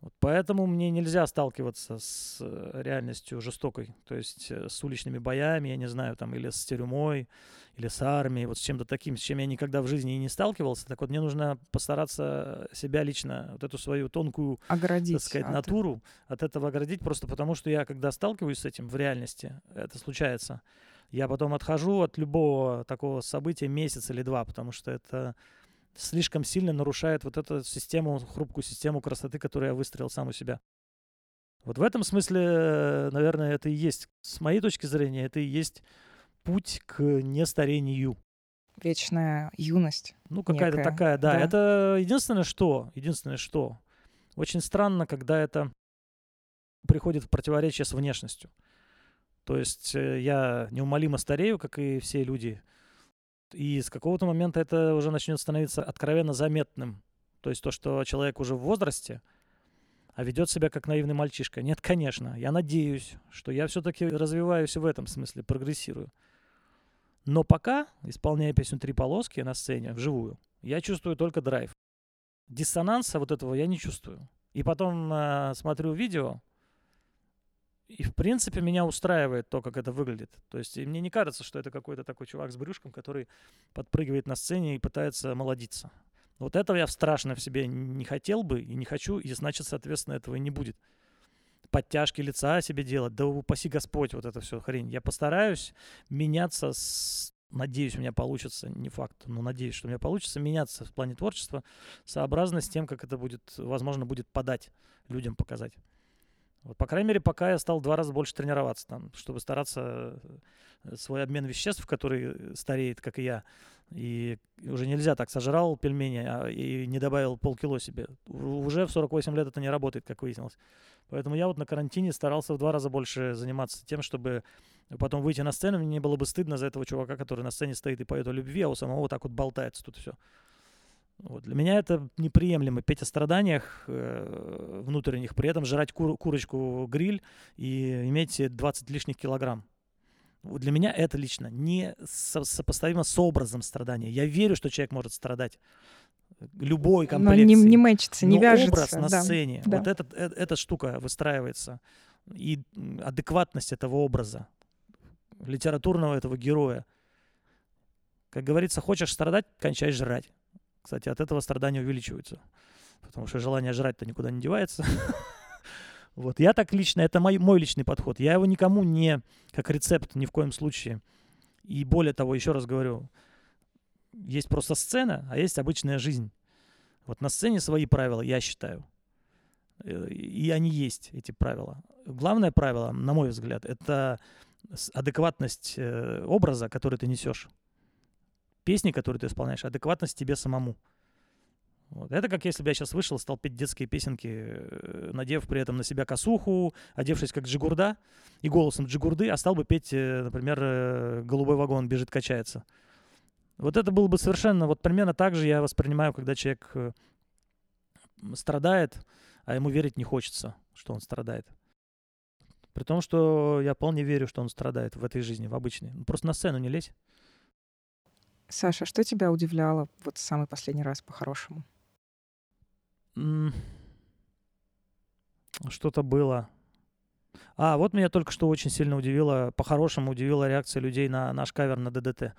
Вот поэтому мне нельзя сталкиваться с э, реальностью жестокой, то есть э, с уличными боями, я не знаю, там, или с тюрьмой, или с армией, вот с чем-то таким, с чем я никогда в жизни и не сталкивался. Так вот, мне нужно постараться себя лично, вот эту свою тонкую, оградить так сказать, от... натуру от этого оградить, просто потому что я, когда сталкиваюсь с этим в реальности, это случается, я потом отхожу от любого такого события месяц или два, потому что это слишком сильно нарушает вот эту систему, хрупкую систему красоты, которую я выстроил сам у себя. Вот в этом смысле, наверное, это и есть, с моей точки зрения, это и есть путь к нестарению. Вечная юность. Ну, какая-то такая, да. да. Это единственное что, единственное что. Очень странно, когда это приходит в противоречие с внешностью. То есть э, я неумолимо старею, как и все люди, и с какого-то момента это уже начнет становиться откровенно заметным. То есть то, что человек уже в возрасте, а ведет себя как наивный мальчишка. Нет, конечно. Я надеюсь, что я все-таки развиваюсь в этом смысле, прогрессирую. Но пока, исполняя песню «Три полоски» на сцене, вживую, я чувствую только драйв. Диссонанса вот этого я не чувствую. И потом э, смотрю видео, и, в принципе, меня устраивает то, как это выглядит. То есть мне не кажется, что это какой-то такой чувак с брюшком, который подпрыгивает на сцене и пытается молодиться. Вот этого я страшно в себе не хотел бы и не хочу, и значит, соответственно, этого и не будет. Подтяжки лица себе делать, да упаси Господь, вот это все хрень. Я постараюсь меняться с Надеюсь, у меня получится, не факт, но надеюсь, что у меня получится меняться в плане творчества сообразно с тем, как это будет, возможно, будет подать, людям показать. Вот, по крайней мере, пока я стал два раза больше тренироваться, там, чтобы стараться э, свой обмен веществ, который стареет, как и я, и уже нельзя так, сожрал пельмени а, и не добавил полкило себе. Уже в 48 лет это не работает, как выяснилось. Поэтому я вот на карантине старался в два раза больше заниматься тем, чтобы потом выйти на сцену, мне не было бы стыдно за этого чувака, который на сцене стоит и поет о любви, а у самого вот так вот болтается тут все. Вот. Для меня это неприемлемо петь о страданиях э, внутренних, при этом жрать кур, курочку гриль и иметь 20 лишних килограмм. Вот для меня это лично не со, сопоставимо с образом страдания. Я верю, что человек может страдать любой комплекции. Но не, не мэчится, не вяжется. образ на да, сцене, да. вот этот, э, эта штука выстраивается. И адекватность этого образа, литературного этого героя. Как говорится, хочешь страдать, кончай жрать. Кстати, от этого страдания увеличиваются. Потому что желание жрать-то никуда не девается. *laughs* Вот. Я так лично, это мой, мой личный подход. Я его никому не, как рецепт, ни в коем случае. И более того, еще раз говорю, есть просто сцена, а есть обычная жизнь. Вот на сцене свои правила, я считаю. Э, и они есть, эти правила. Главное правило, на мой взгляд, это адекватность э, образа, который ты несешь песни, которые ты исполняешь, адекватность тебе самому. Вот. Это как если бы я сейчас вышел, стал петь детские песенки, э, надев при этом на себя косуху, одевшись как Джигурда и голосом Джигурды, а стал бы петь, э, например, э, «Голубой вагон бежит, качается». Вот это было бы совершенно, вот примерно так же я воспринимаю, когда человек страдает, а ему верить не хочется, что он страдает. При том, что я вполне верю, что он страдает в этой жизни, в обычной. Ну, просто на сцену не лезь. Саша, что тебя удивляло вот самый последний раз по-хорошему? Что-то было. А, вот меня только что очень сильно удивило, по-хорошему удивила реакция людей на наш кавер на ДДТ.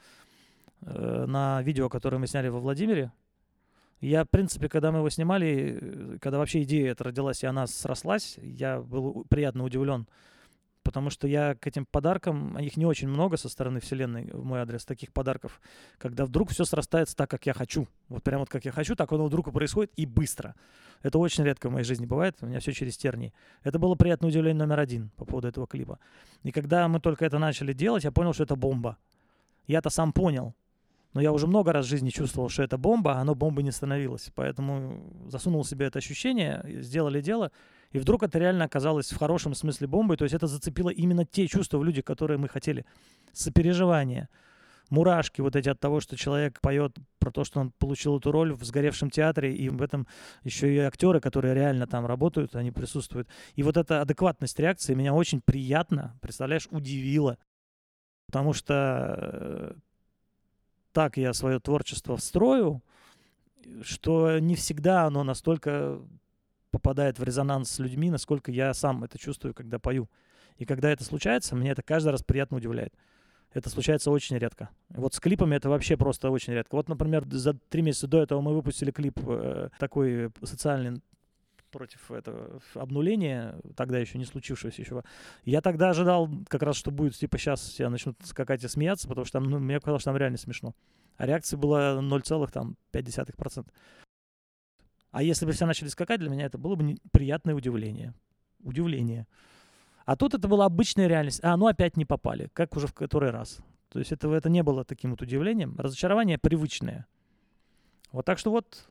Э, на видео, которое мы сняли во Владимире. Я, в принципе, когда мы его снимали, когда вообще идея эта родилась, и она срослась, я был приятно удивлен потому что я к этим подаркам, их не очень много со стороны Вселенной в мой адрес, таких подарков, когда вдруг все срастается так, как я хочу. Вот прямо вот как я хочу, так оно вдруг и происходит, и быстро. Это очень редко в моей жизни бывает, у меня все через тернии. Это было приятное удивление номер один по поводу этого клипа. И когда мы только это начали делать, я понял, что это бомба. Я-то сам понял, но я уже много раз в жизни чувствовал, что это бомба, а оно бомбой не становилось. Поэтому засунул себе это ощущение, сделали дело, и вдруг это реально оказалось в хорошем смысле бомбой. То есть это зацепило именно те чувства в людях, которые мы хотели. Сопереживание, мурашки вот эти от того, что человек поет про то, что он получил эту роль в сгоревшем театре, и в этом еще и актеры, которые реально там работают, они присутствуют. И вот эта адекватность реакции меня очень приятно, представляешь, удивила. Потому что э, так я свое творчество встрою, что не всегда оно настолько попадает в резонанс с людьми, насколько я сам это чувствую, когда пою. И когда это случается, мне это каждый раз приятно удивляет. Это случается очень редко. Вот с клипами это вообще просто очень редко. Вот, например, за три месяца до этого мы выпустили клип э, такой социальный против этого обнуления, тогда еще не случившегося еще. Я тогда ожидал как раз, что будет, типа, сейчас все начнут скакать и смеяться, потому что там, ну, мне казалось, что там реально смешно. А реакция была 0,5%. А если бы все начали скакать, для меня это было бы приятное удивление. Удивление. А тут это была обычная реальность. А, ну опять не попали, как уже в который раз. То есть это, это не было таким вот удивлением. Разочарование привычное. Вот так что вот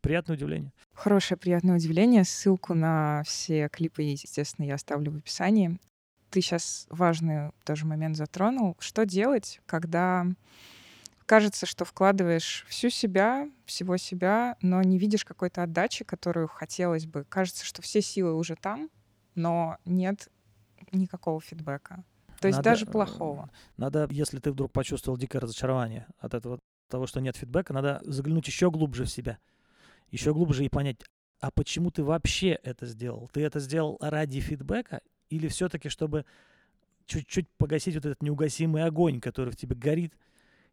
приятное удивление. Хорошее приятное удивление. Ссылку на все клипы, естественно, я оставлю в описании. Ты сейчас важный тоже момент затронул. Что делать, когда кажется, что вкладываешь всю себя, всего себя, но не видишь какой-то отдачи, которую хотелось бы. Кажется, что все силы уже там, но нет никакого фидбэка. То есть надо, даже э, плохого. Надо, если ты вдруг почувствовал дикое разочарование от этого того, что нет фидбэка, надо заглянуть еще глубже в себя. Еще глубже и понять, а почему ты вообще это сделал? Ты это сделал ради фидбэка или все-таки, чтобы чуть-чуть погасить вот этот неугасимый огонь, который в тебе горит,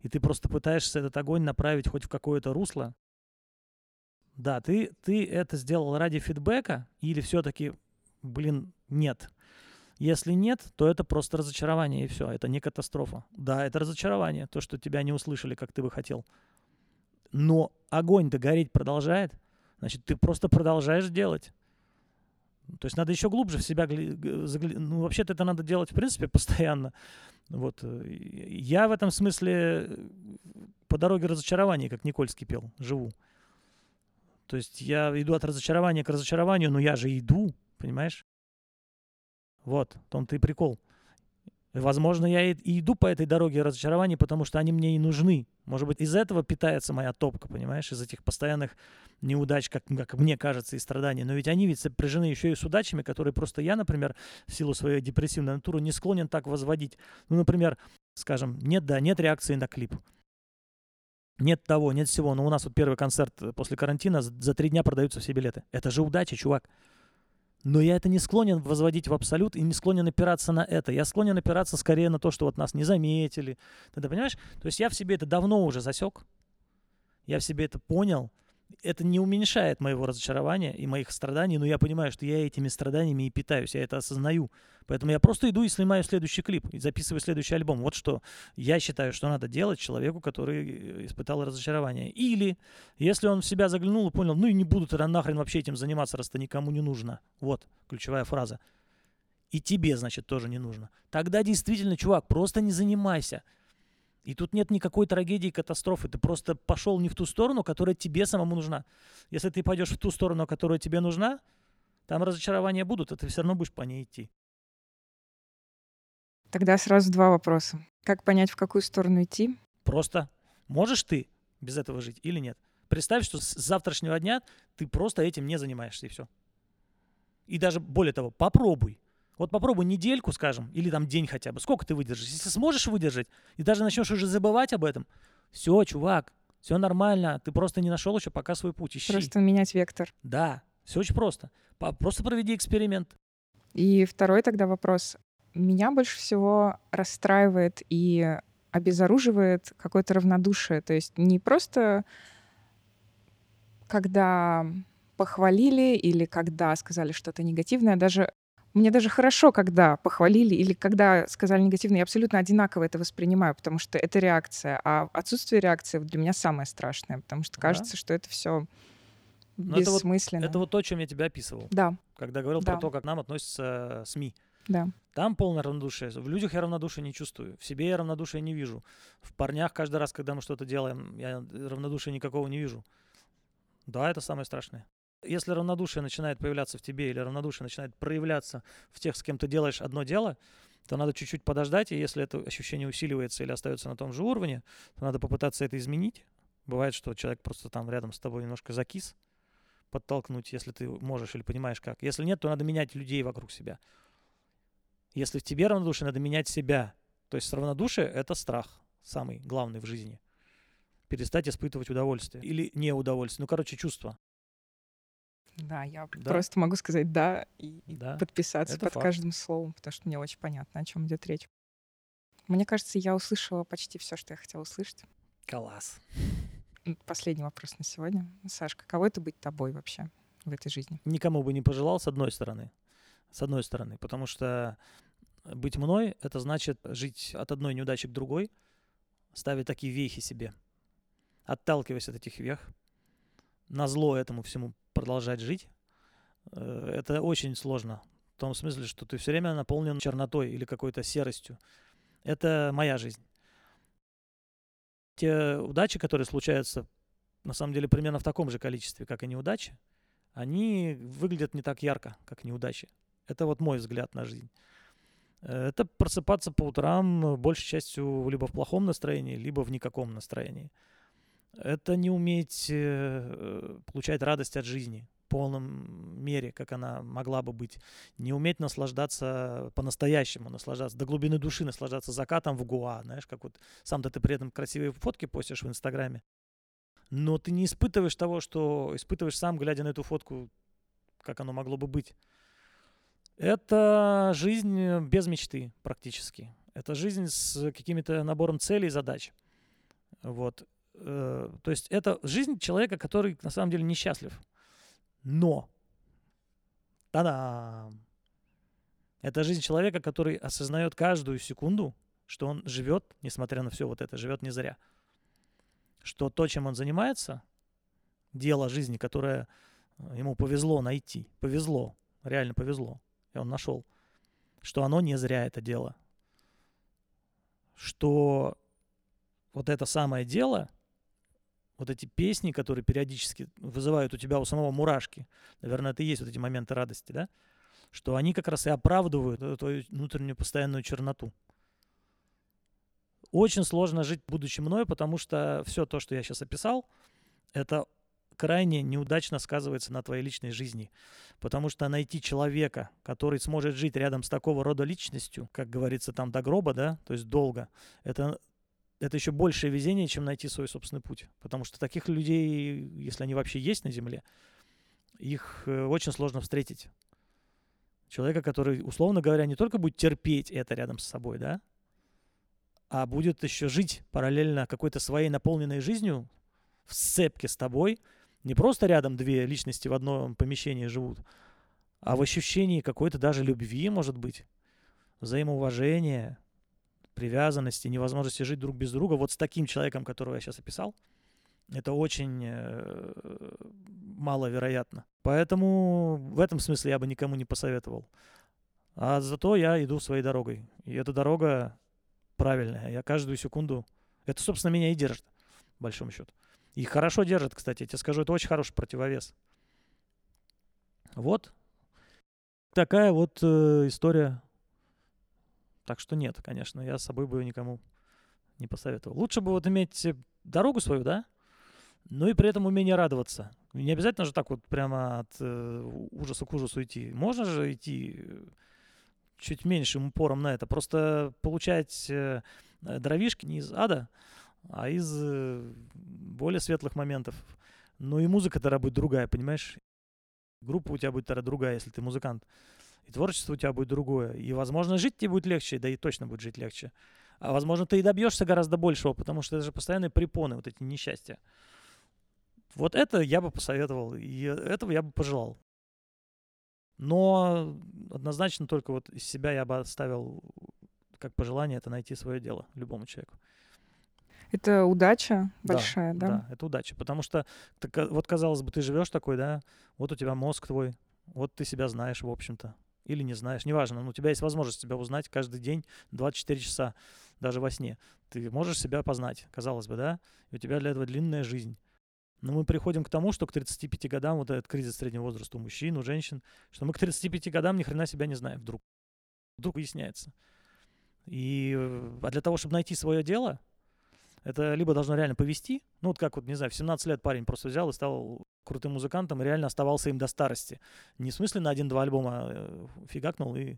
и ты просто пытаешься этот огонь направить хоть в какое-то русло. Да, ты, ты это сделал ради фидбэка или все-таки, блин, нет. Если нет, то это просто разочарование и все. Это не катастрофа. Да, это разочарование, то, что тебя не услышали, как ты бы хотел. Но огонь-то гореть продолжает, значит, ты просто продолжаешь делать. То есть надо еще глубже в себя заглянуть. Ну, вообще-то это надо делать, в принципе, постоянно. Вот. Я в этом смысле по дороге разочарования, как Никольский пел, живу. То есть я иду от разочарования к разочарованию, но я же иду, понимаешь? Вот, в том-то и прикол. Возможно, я и иду по этой дороге разочарований, потому что они мне и нужны. Может быть, из этого питается моя топка, понимаешь, из этих постоянных неудач, как, как мне кажется, и страданий. Но ведь они ведь сопряжены еще и с удачами, которые просто я, например, в силу своей депрессивной натуры не склонен так возводить. Ну, например, скажем, нет, да, нет реакции на клип. Нет того, нет всего. Но у нас вот первый концерт после карантина, за три дня продаются все билеты. Это же удача, чувак. Но я это не склонен возводить в абсолют и не склонен опираться на это. Я склонен опираться скорее на то, что вот нас не заметили. Ты, понимаешь? То есть я в себе это давно уже засек. Я в себе это понял это не уменьшает моего разочарования и моих страданий, но я понимаю, что я этими страданиями и питаюсь, я это осознаю. Поэтому я просто иду и снимаю следующий клип, и записываю следующий альбом. Вот что я считаю, что надо делать человеку, который э, испытал разочарование. Или, если он в себя заглянул и понял, ну и не буду тогда нахрен вообще этим заниматься, раз это никому не нужно. Вот ключевая фраза. И тебе, значит, тоже не нужно. Тогда действительно, чувак, просто не занимайся. И тут нет никакой трагедии, катастрофы. Ты просто пошел не в ту сторону, которая тебе самому нужна. Если ты пойдешь в ту сторону, которая тебе нужна, там разочарования будут, а ты все равно будешь по ней идти. Тогда сразу два вопроса. Как понять, в какую сторону идти? Просто можешь ты без этого жить или нет? Представь, что с завтрашнего дня ты просто этим не занимаешься, и все. И даже более того, попробуй. Вот попробуй недельку, скажем, или там день хотя бы. Сколько ты выдержишь? Если сможешь выдержать, и даже начнешь уже забывать об этом, все, чувак, все нормально. Ты просто не нашел еще пока свой путь. Ищи. Просто менять вектор. Да, все очень просто. Просто проведи эксперимент. И второй тогда вопрос. Меня больше всего расстраивает и обезоруживает какое-то равнодушие. То есть не просто когда похвалили или когда сказали что-то негативное, даже Мне даже хорошо, когда похвалили или когда сказали негативно, я абсолютно одинаково это воспринимаю, потому что это реакция. А отсутствие реакции для меня самое страшное, потому что кажется, да. что это все бессмысленно. Это вот, это вот то, чем я тебя описывал. Да. Когда говорил да. про то, как нам относятся СМИ. Да. Там полное равнодушие. В людях я равнодушие не чувствую. В себе я равнодушие не вижу. В парнях каждый раз, когда мы что-то делаем, я равнодушия никакого не вижу. Да, это самое страшное. Если равнодушие начинает появляться в тебе или равнодушие начинает проявляться в тех, с кем ты делаешь одно дело, то надо чуть-чуть подождать, и если это ощущение усиливается или остается на том же уровне, то надо попытаться это изменить. Бывает, что человек просто там рядом с тобой немножко закис, подтолкнуть, если ты можешь или понимаешь как. Если нет, то надо менять людей вокруг себя. Если в тебе равнодушие, надо менять себя. То есть равнодушие — это страх самый главный в жизни. Перестать испытывать удовольствие или неудовольствие. Ну, короче, чувство. Да, я да? просто могу сказать «да» и, да. подписаться это под факт. каждым словом, потому что мне очень понятно, о чем идет речь. Мне кажется, я услышала почти все, что я хотела услышать. Класс. Последний вопрос на сегодня. Саш, каково это быть тобой вообще в этой жизни? Никому бы не пожелал, с одной стороны. С одной стороны, потому что быть мной — это значит жить от одной неудачи к другой, ставить такие вехи себе, отталкиваясь от этих вех, на зло этому всему продолжать жить. Э, это очень сложно. В том смысле, что ты все время наполнен чернотой или какой-то серостью. Это моя жизнь. Те удачи, которые случаются, на самом деле, примерно в таком же количестве, как и неудачи, они выглядят не так ярко, как неудачи. Это вот мой взгляд на жизнь. Э, это просыпаться по утрам большей частью либо в плохом настроении, либо в никаком настроении. Это не уметь э, получать радость от жизни в полном мере, как она могла бы быть. Не уметь наслаждаться по-настоящему, наслаждаться до глубины души, наслаждаться закатом в Гуа, знаешь, как вот сам-то ты при этом красивые фотки постишь в Инстаграме. Но ты не испытываешь того, что испытываешь сам, глядя на эту фотку, как оно могло бы быть. Это жизнь без мечты практически. Это жизнь с какими-то набором целей и задач. Вот. Э, то есть это жизнь человека, который на самом деле несчастлив. Но, та-дам! Это жизнь человека, который осознает каждую секунду, что он живет, несмотря на все вот это, живет не зря. Что то, чем он занимается, дело жизни, которое ему повезло найти, повезло, реально повезло, и он нашел, что оно не зря это дело. Что вот это самое дело, вот эти песни, которые периодически вызывают у тебя у самого мурашки, наверное, это и есть вот эти моменты радости, да, что они как раз и оправдывают эту твою внутреннюю постоянную черноту. Очень сложно жить, будучи мной, потому что все то, что я сейчас описал, это крайне неудачно сказывается на твоей личной жизни. Потому что найти человека, который сможет жить рядом с такого рода личностью, как говорится там до гроба, да, то есть долго, это, это еще большее везение, чем найти свой собственный путь. Потому что таких людей, если они вообще есть на Земле, их э, очень сложно встретить. Человека, который, условно говоря, не только будет терпеть это рядом с собой, да, а будет еще жить параллельно какой-то своей наполненной жизнью в сцепке с тобой – не просто рядом две личности в одном помещении живут, а в ощущении какой-то даже любви, может быть, взаимоуважения, привязанности, невозможности жить друг без друга. Вот с таким человеком, которого я сейчас описал, это очень э, маловероятно. Поэтому в этом смысле я бы никому не посоветовал. А зато я иду своей дорогой. И эта дорога правильная. Я каждую секунду... Это, собственно, меня и держит, в большом счету. И хорошо держит, кстати, я тебе скажу, это очень хороший противовес. Вот. Такая вот э, история. Так что нет, конечно, я с собой бы никому не посоветовал. Лучше бы вот иметь дорогу свою, да? Ну и при этом умение радоваться. Не обязательно же так вот прямо от э, ужаса к ужасу идти. Можно же идти э, чуть меньшим упором на это. Просто получать э, дровишки не из ада, а из э, более светлых моментов. Ну и музыка тогда будет другая, понимаешь? Группа у тебя будет тогда другая, если ты музыкант. И творчество у тебя будет другое. И, возможно, жить тебе будет легче, да и точно будет жить легче. А, возможно, ты и добьешься гораздо большего, потому что это же постоянные препоны, вот эти несчастья. Вот это я бы посоветовал, и этого я бы пожелал. Но однозначно только вот из себя я бы оставил как пожелание это найти свое дело любому человеку. Это удача большая, да? Да, это удача. Потому что так, вот, казалось бы, ты живешь такой, да, вот у тебя мозг твой, вот ты себя знаешь, в общем-то. Или не знаешь, неважно. Но у тебя есть возможность себя узнать каждый день, 24 часа, даже во сне. Ты можешь себя познать, казалось бы, да? И у тебя для этого длинная жизнь. Но мы приходим к тому, что к 35 годам, вот этот кризис среднего возраста у мужчин, у женщин, что мы к 35 годам ни хрена себя не знаем вдруг. Вдруг выясняется. И э, а для того, чтобы найти свое дело, это либо должно реально повести, ну вот как вот, не знаю, в 17 лет парень просто взял и стал крутым музыкантом и реально оставался им до старости. Не в смысле на один-два альбома э, фигакнул и...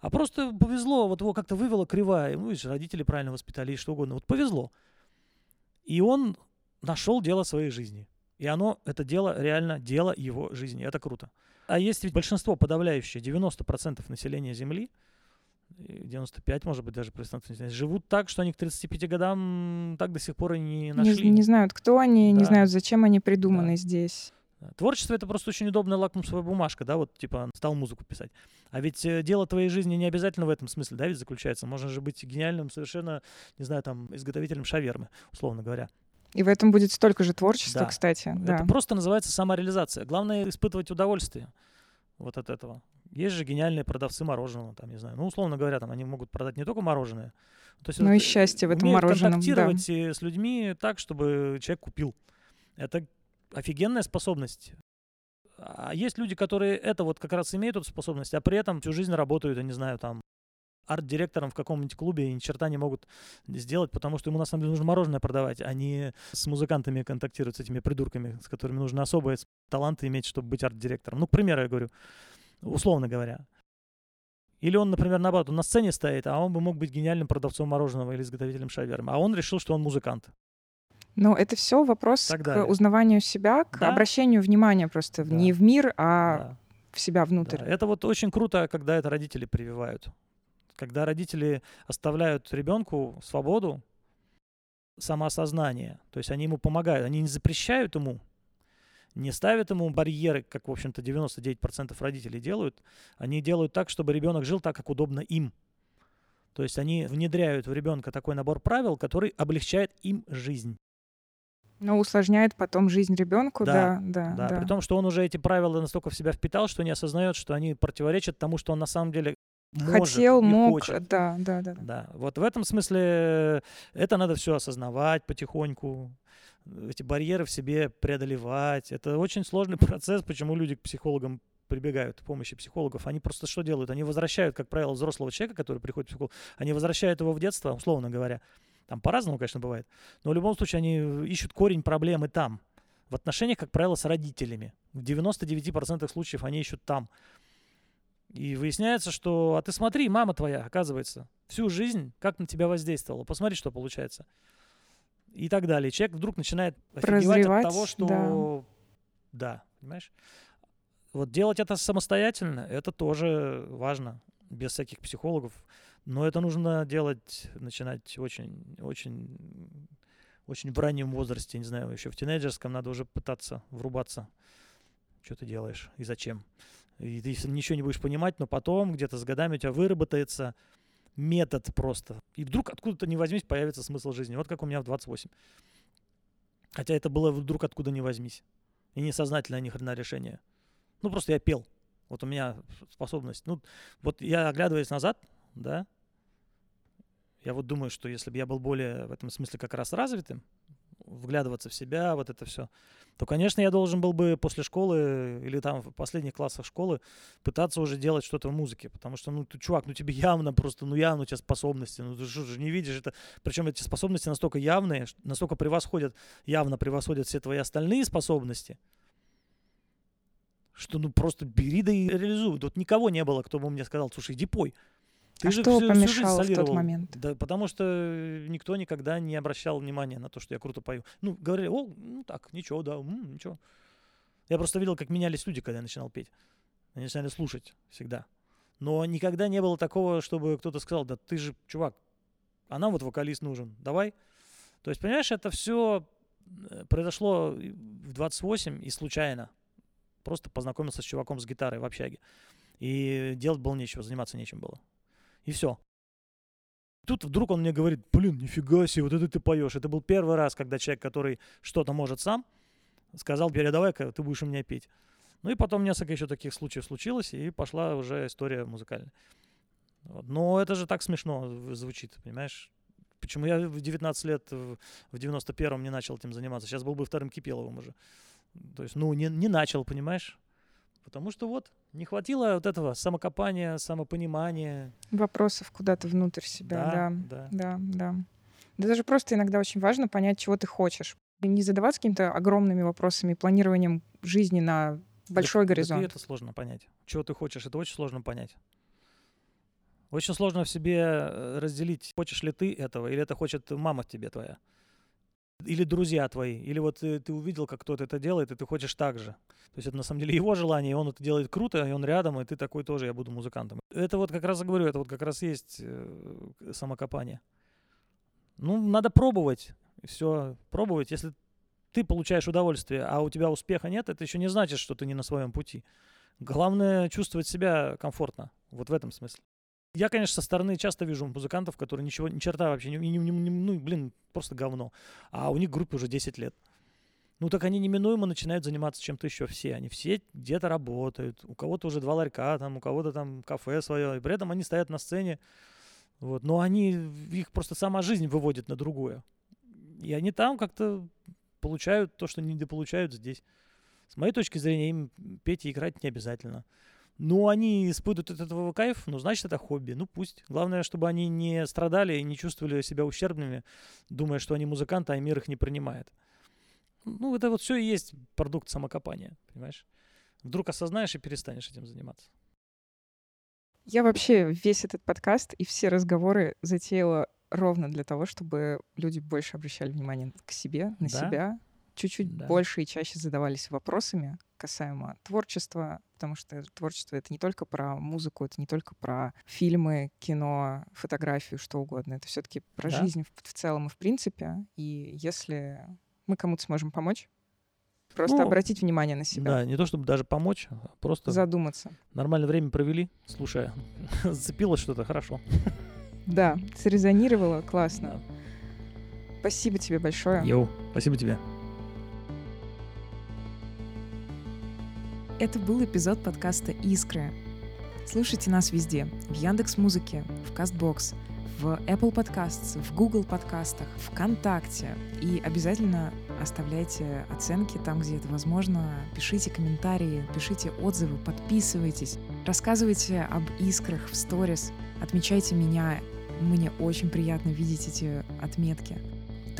А просто повезло, вот его как-то вывела кривая, ну, видишь, родители правильно воспитали, что угодно. Вот повезло. И он нашел дело своей жизни. И оно, это дело, реально дело его жизни. Это круто. А есть ведь большинство подавляющее, 90% населения Земли, 95, может быть, даже процентов, живут так, что они к 35 годам так до сих пор и не нашли. Не, не знают, кто они, да. не знают, зачем они придуманы да. здесь. Творчество — это просто очень удобная лакмусовая бумажка, да, вот, типа, стал музыку писать. А ведь э, дело твоей жизни не обязательно в этом смысле, да, ведь заключается. Можно же быть гениальным совершенно, не знаю, там, изготовителем шавермы, условно говоря. И в этом будет столько же творчества, да. кстати. Да. Это просто называется самореализация. Главное испытывать удовольствие вот от этого. Есть же гениальные продавцы мороженого, там, не знаю. Ну, условно говоря, там они могут продать не только мороженое. То есть Но вот, и счастье в этом мороженом. контактировать да. с людьми так, чтобы человек купил. Это офигенная способность. А есть люди, которые это вот как раз имеют эту способность, а при этом всю жизнь работают, я не знаю, там, арт-директором в каком-нибудь клубе и ни черта не могут сделать, потому что ему на самом деле нужно мороженое продавать, а не с музыкантами контактировать, с этими придурками, с которыми нужно особые таланты иметь, чтобы быть арт-директором. Ну, к примеру, я говорю, условно говоря. Или он, например, наоборот, он на сцене стоит, а он бы мог быть гениальным продавцом мороженого или изготовителем шавермы, а он решил, что он музыкант. Ну, это все вопрос так к далее. узнаванию себя, к да? обращению внимания просто да. не в мир, а да. в себя внутрь. Да. Это вот очень круто, когда это родители прививают. Когда родители оставляют ребенку свободу, самоосознание. То есть они ему помогают, они не запрещают ему не ставят ему барьеры, как, в общем-то, 99% родителей делают. Они делают так, чтобы ребенок жил так, как удобно им. То есть они внедряют в ребенка такой набор правил, который облегчает им жизнь. Но усложняет потом жизнь ребенку, да, да, да, да. При том, что он уже эти правила настолько в себя впитал, что не осознает, что они противоречат тому, что он на самом деле может хотел, мог, хочет. да, да, да. Да, вот в этом смысле это надо все осознавать потихоньку, эти барьеры в себе преодолевать. Это очень сложный *laughs* процесс, почему люди к психологам прибегают к помощи психологов, они просто что делают? Они возвращают, как правило, взрослого человека, который приходит к психологу, они возвращают его в детство, условно говоря. Там по-разному, конечно, бывает. Но в любом случае они ищут корень проблемы там. В отношениях, как правило, с родителями. В 99% случаев они ищут там. И выясняется, что, а ты смотри, мама твоя, оказывается, всю жизнь как на тебя воздействовала. Посмотри, что получается и так далее. Человек вдруг начинает офигевать от того, что... Да. да, понимаешь? Вот делать это самостоятельно, это тоже важно, без всяких психологов. Но это нужно делать, начинать очень, очень, очень в раннем возрасте, не знаю, еще в тинейджерском надо уже пытаться врубаться, что ты делаешь и зачем. И ты ничего не будешь понимать, но потом где-то с годами у тебя выработается метод просто. И вдруг откуда-то не возьмись появится смысл жизни. Вот как у меня в 28. Хотя это было вдруг откуда не возьмись. И несознательное ни хрена решение. Ну, просто я пел. Вот у меня способность. Ну, вот я оглядываясь назад, да, я вот думаю, что если бы я был более в этом смысле как раз развитым, вглядываться в себя, вот это все, то, конечно, я должен был бы после школы или там в последних классах школы пытаться уже делать что-то в музыке, потому что, ну, ты, чувак, ну тебе явно просто, ну явно у тебя способности, ну ты же не видишь это, причем эти способности настолько явные, настолько превосходят, явно превосходят все твои остальные способности, что ну просто бери да и реализуй. Тут никого не было, кто бы мне сказал, слушай, иди пой. Ты а что помешало в тот момент? Да, потому что никто никогда не обращал внимания на то, что я круто пою. Ну, говорили, о, ну так, ничего, да, м, ничего. Я просто видел, как менялись люди, когда я начинал петь. Они начинали слушать всегда. Но никогда не было такого, чтобы кто-то сказал, да ты же, чувак, а нам вот вокалист нужен, давай. То есть, понимаешь, это все э, произошло в 28 и случайно. Просто познакомился с чуваком с гитарой в общаге. И делать было нечего, заниматься нечем было. И все. Тут вдруг он мне говорит, блин, нифига себе, вот это ты поешь. Это был первый раз, когда человек, который что-то может сам, сказал, передавай-ка, ты будешь у меня петь. Ну и потом несколько еще таких случаев случилось, и пошла уже история музыкальная. Вот. Но это же так смешно звучит, понимаешь? Почему я в 19 лет, в 91-м не начал этим заниматься? Сейчас был бы вторым Кипеловым уже. То есть, ну, не, не начал, понимаешь? Потому что вот не хватило вот этого самокопания, самопонимания. Вопросов куда-то внутрь себя, да. Да, да, да. Да даже просто иногда очень важно понять, чего ты хочешь. И не задаваться какими-то огромными вопросами, планированием жизни на большой да, горизонт. Да, это сложно понять. Чего ты хочешь, это очень сложно понять. Очень сложно в себе э, разделить, хочешь ли ты этого, или это хочет мама тебе твоя. Или друзья твои, или вот ты, увидел, как кто-то это делает, и ты хочешь так же. То есть это на самом деле *laughs* его желание, и он это делает круто, и он рядом, и ты такой тоже, я буду музыкантом. Это вот как раз говорю, это вот как раз есть э, самокопание. Ну, надо пробовать, все, пробовать. Если ты получаешь удовольствие, а у тебя успеха нет, это еще не значит, что ты не на своем пути. Главное чувствовать себя комфортно, вот в этом смысле. Я, конечно, со стороны часто вижу музыкантов, которые ничего, ни черта вообще, не, не, не, не, ну, блин, просто говно. А у них группе уже 10 лет. Ну так они неминуемо начинают заниматься чем-то еще все. Они все где-то работают. У кого-то уже два ларька, там, у кого-то там кафе свое. И при этом они стоят на сцене. Вот. Но они, их просто сама жизнь выводит на другое. И они там как-то получают то, что не дополучают здесь. С моей точки зрения, им петь и играть не обязательно. Ну, они испытывают от этого кайф, ну, значит, это хобби. Ну, пусть. Главное, чтобы они не страдали и не чувствовали себя ущербными, думая, что они музыканты, а мир их не принимает. Ну, это вот все и есть продукт самокопания, понимаешь? Вдруг осознаешь и перестанешь этим заниматься. Я вообще весь этот подкаст и все разговоры затеяла ровно для того, чтобы люди больше обращали внимание к себе, на да? себя, чуть-чуть да. больше и чаще задавались вопросами касаемо творчества, потому что творчество — это не только про музыку, это не только про фильмы, кино, фотографию, что угодно. Это все таки про да. жизнь в, в целом и в принципе. И если мы кому-то сможем помочь, Просто ну, обратить внимание на себя. Да, не то чтобы даже помочь, а просто задуматься. Нормальное время провели, слушая. *laughs* Зацепилось что-то, хорошо. Да, срезонировало, классно. Да. Спасибо тебе большое. Йоу, спасибо тебе. Это был эпизод подкаста «Искры». Слушайте нас везде. В Яндекс Музыке, в Кастбокс, в Apple Podcasts, в Google подкастах, ВКонтакте. И обязательно оставляйте оценки там, где это возможно. Пишите комментарии, пишите отзывы, подписывайтесь. Рассказывайте об искрах в сторис. Отмечайте меня. Мне очень приятно видеть эти отметки.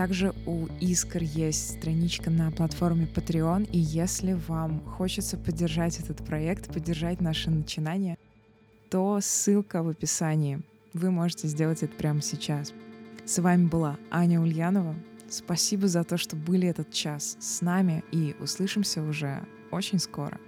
Также у Искр есть страничка на платформе Patreon, и если вам хочется поддержать этот проект, поддержать наше начинание, то ссылка в описании. Вы можете сделать это прямо сейчас. С вами была Аня Ульянова. Спасибо за то, что были этот час с нами, и услышимся уже очень скоро.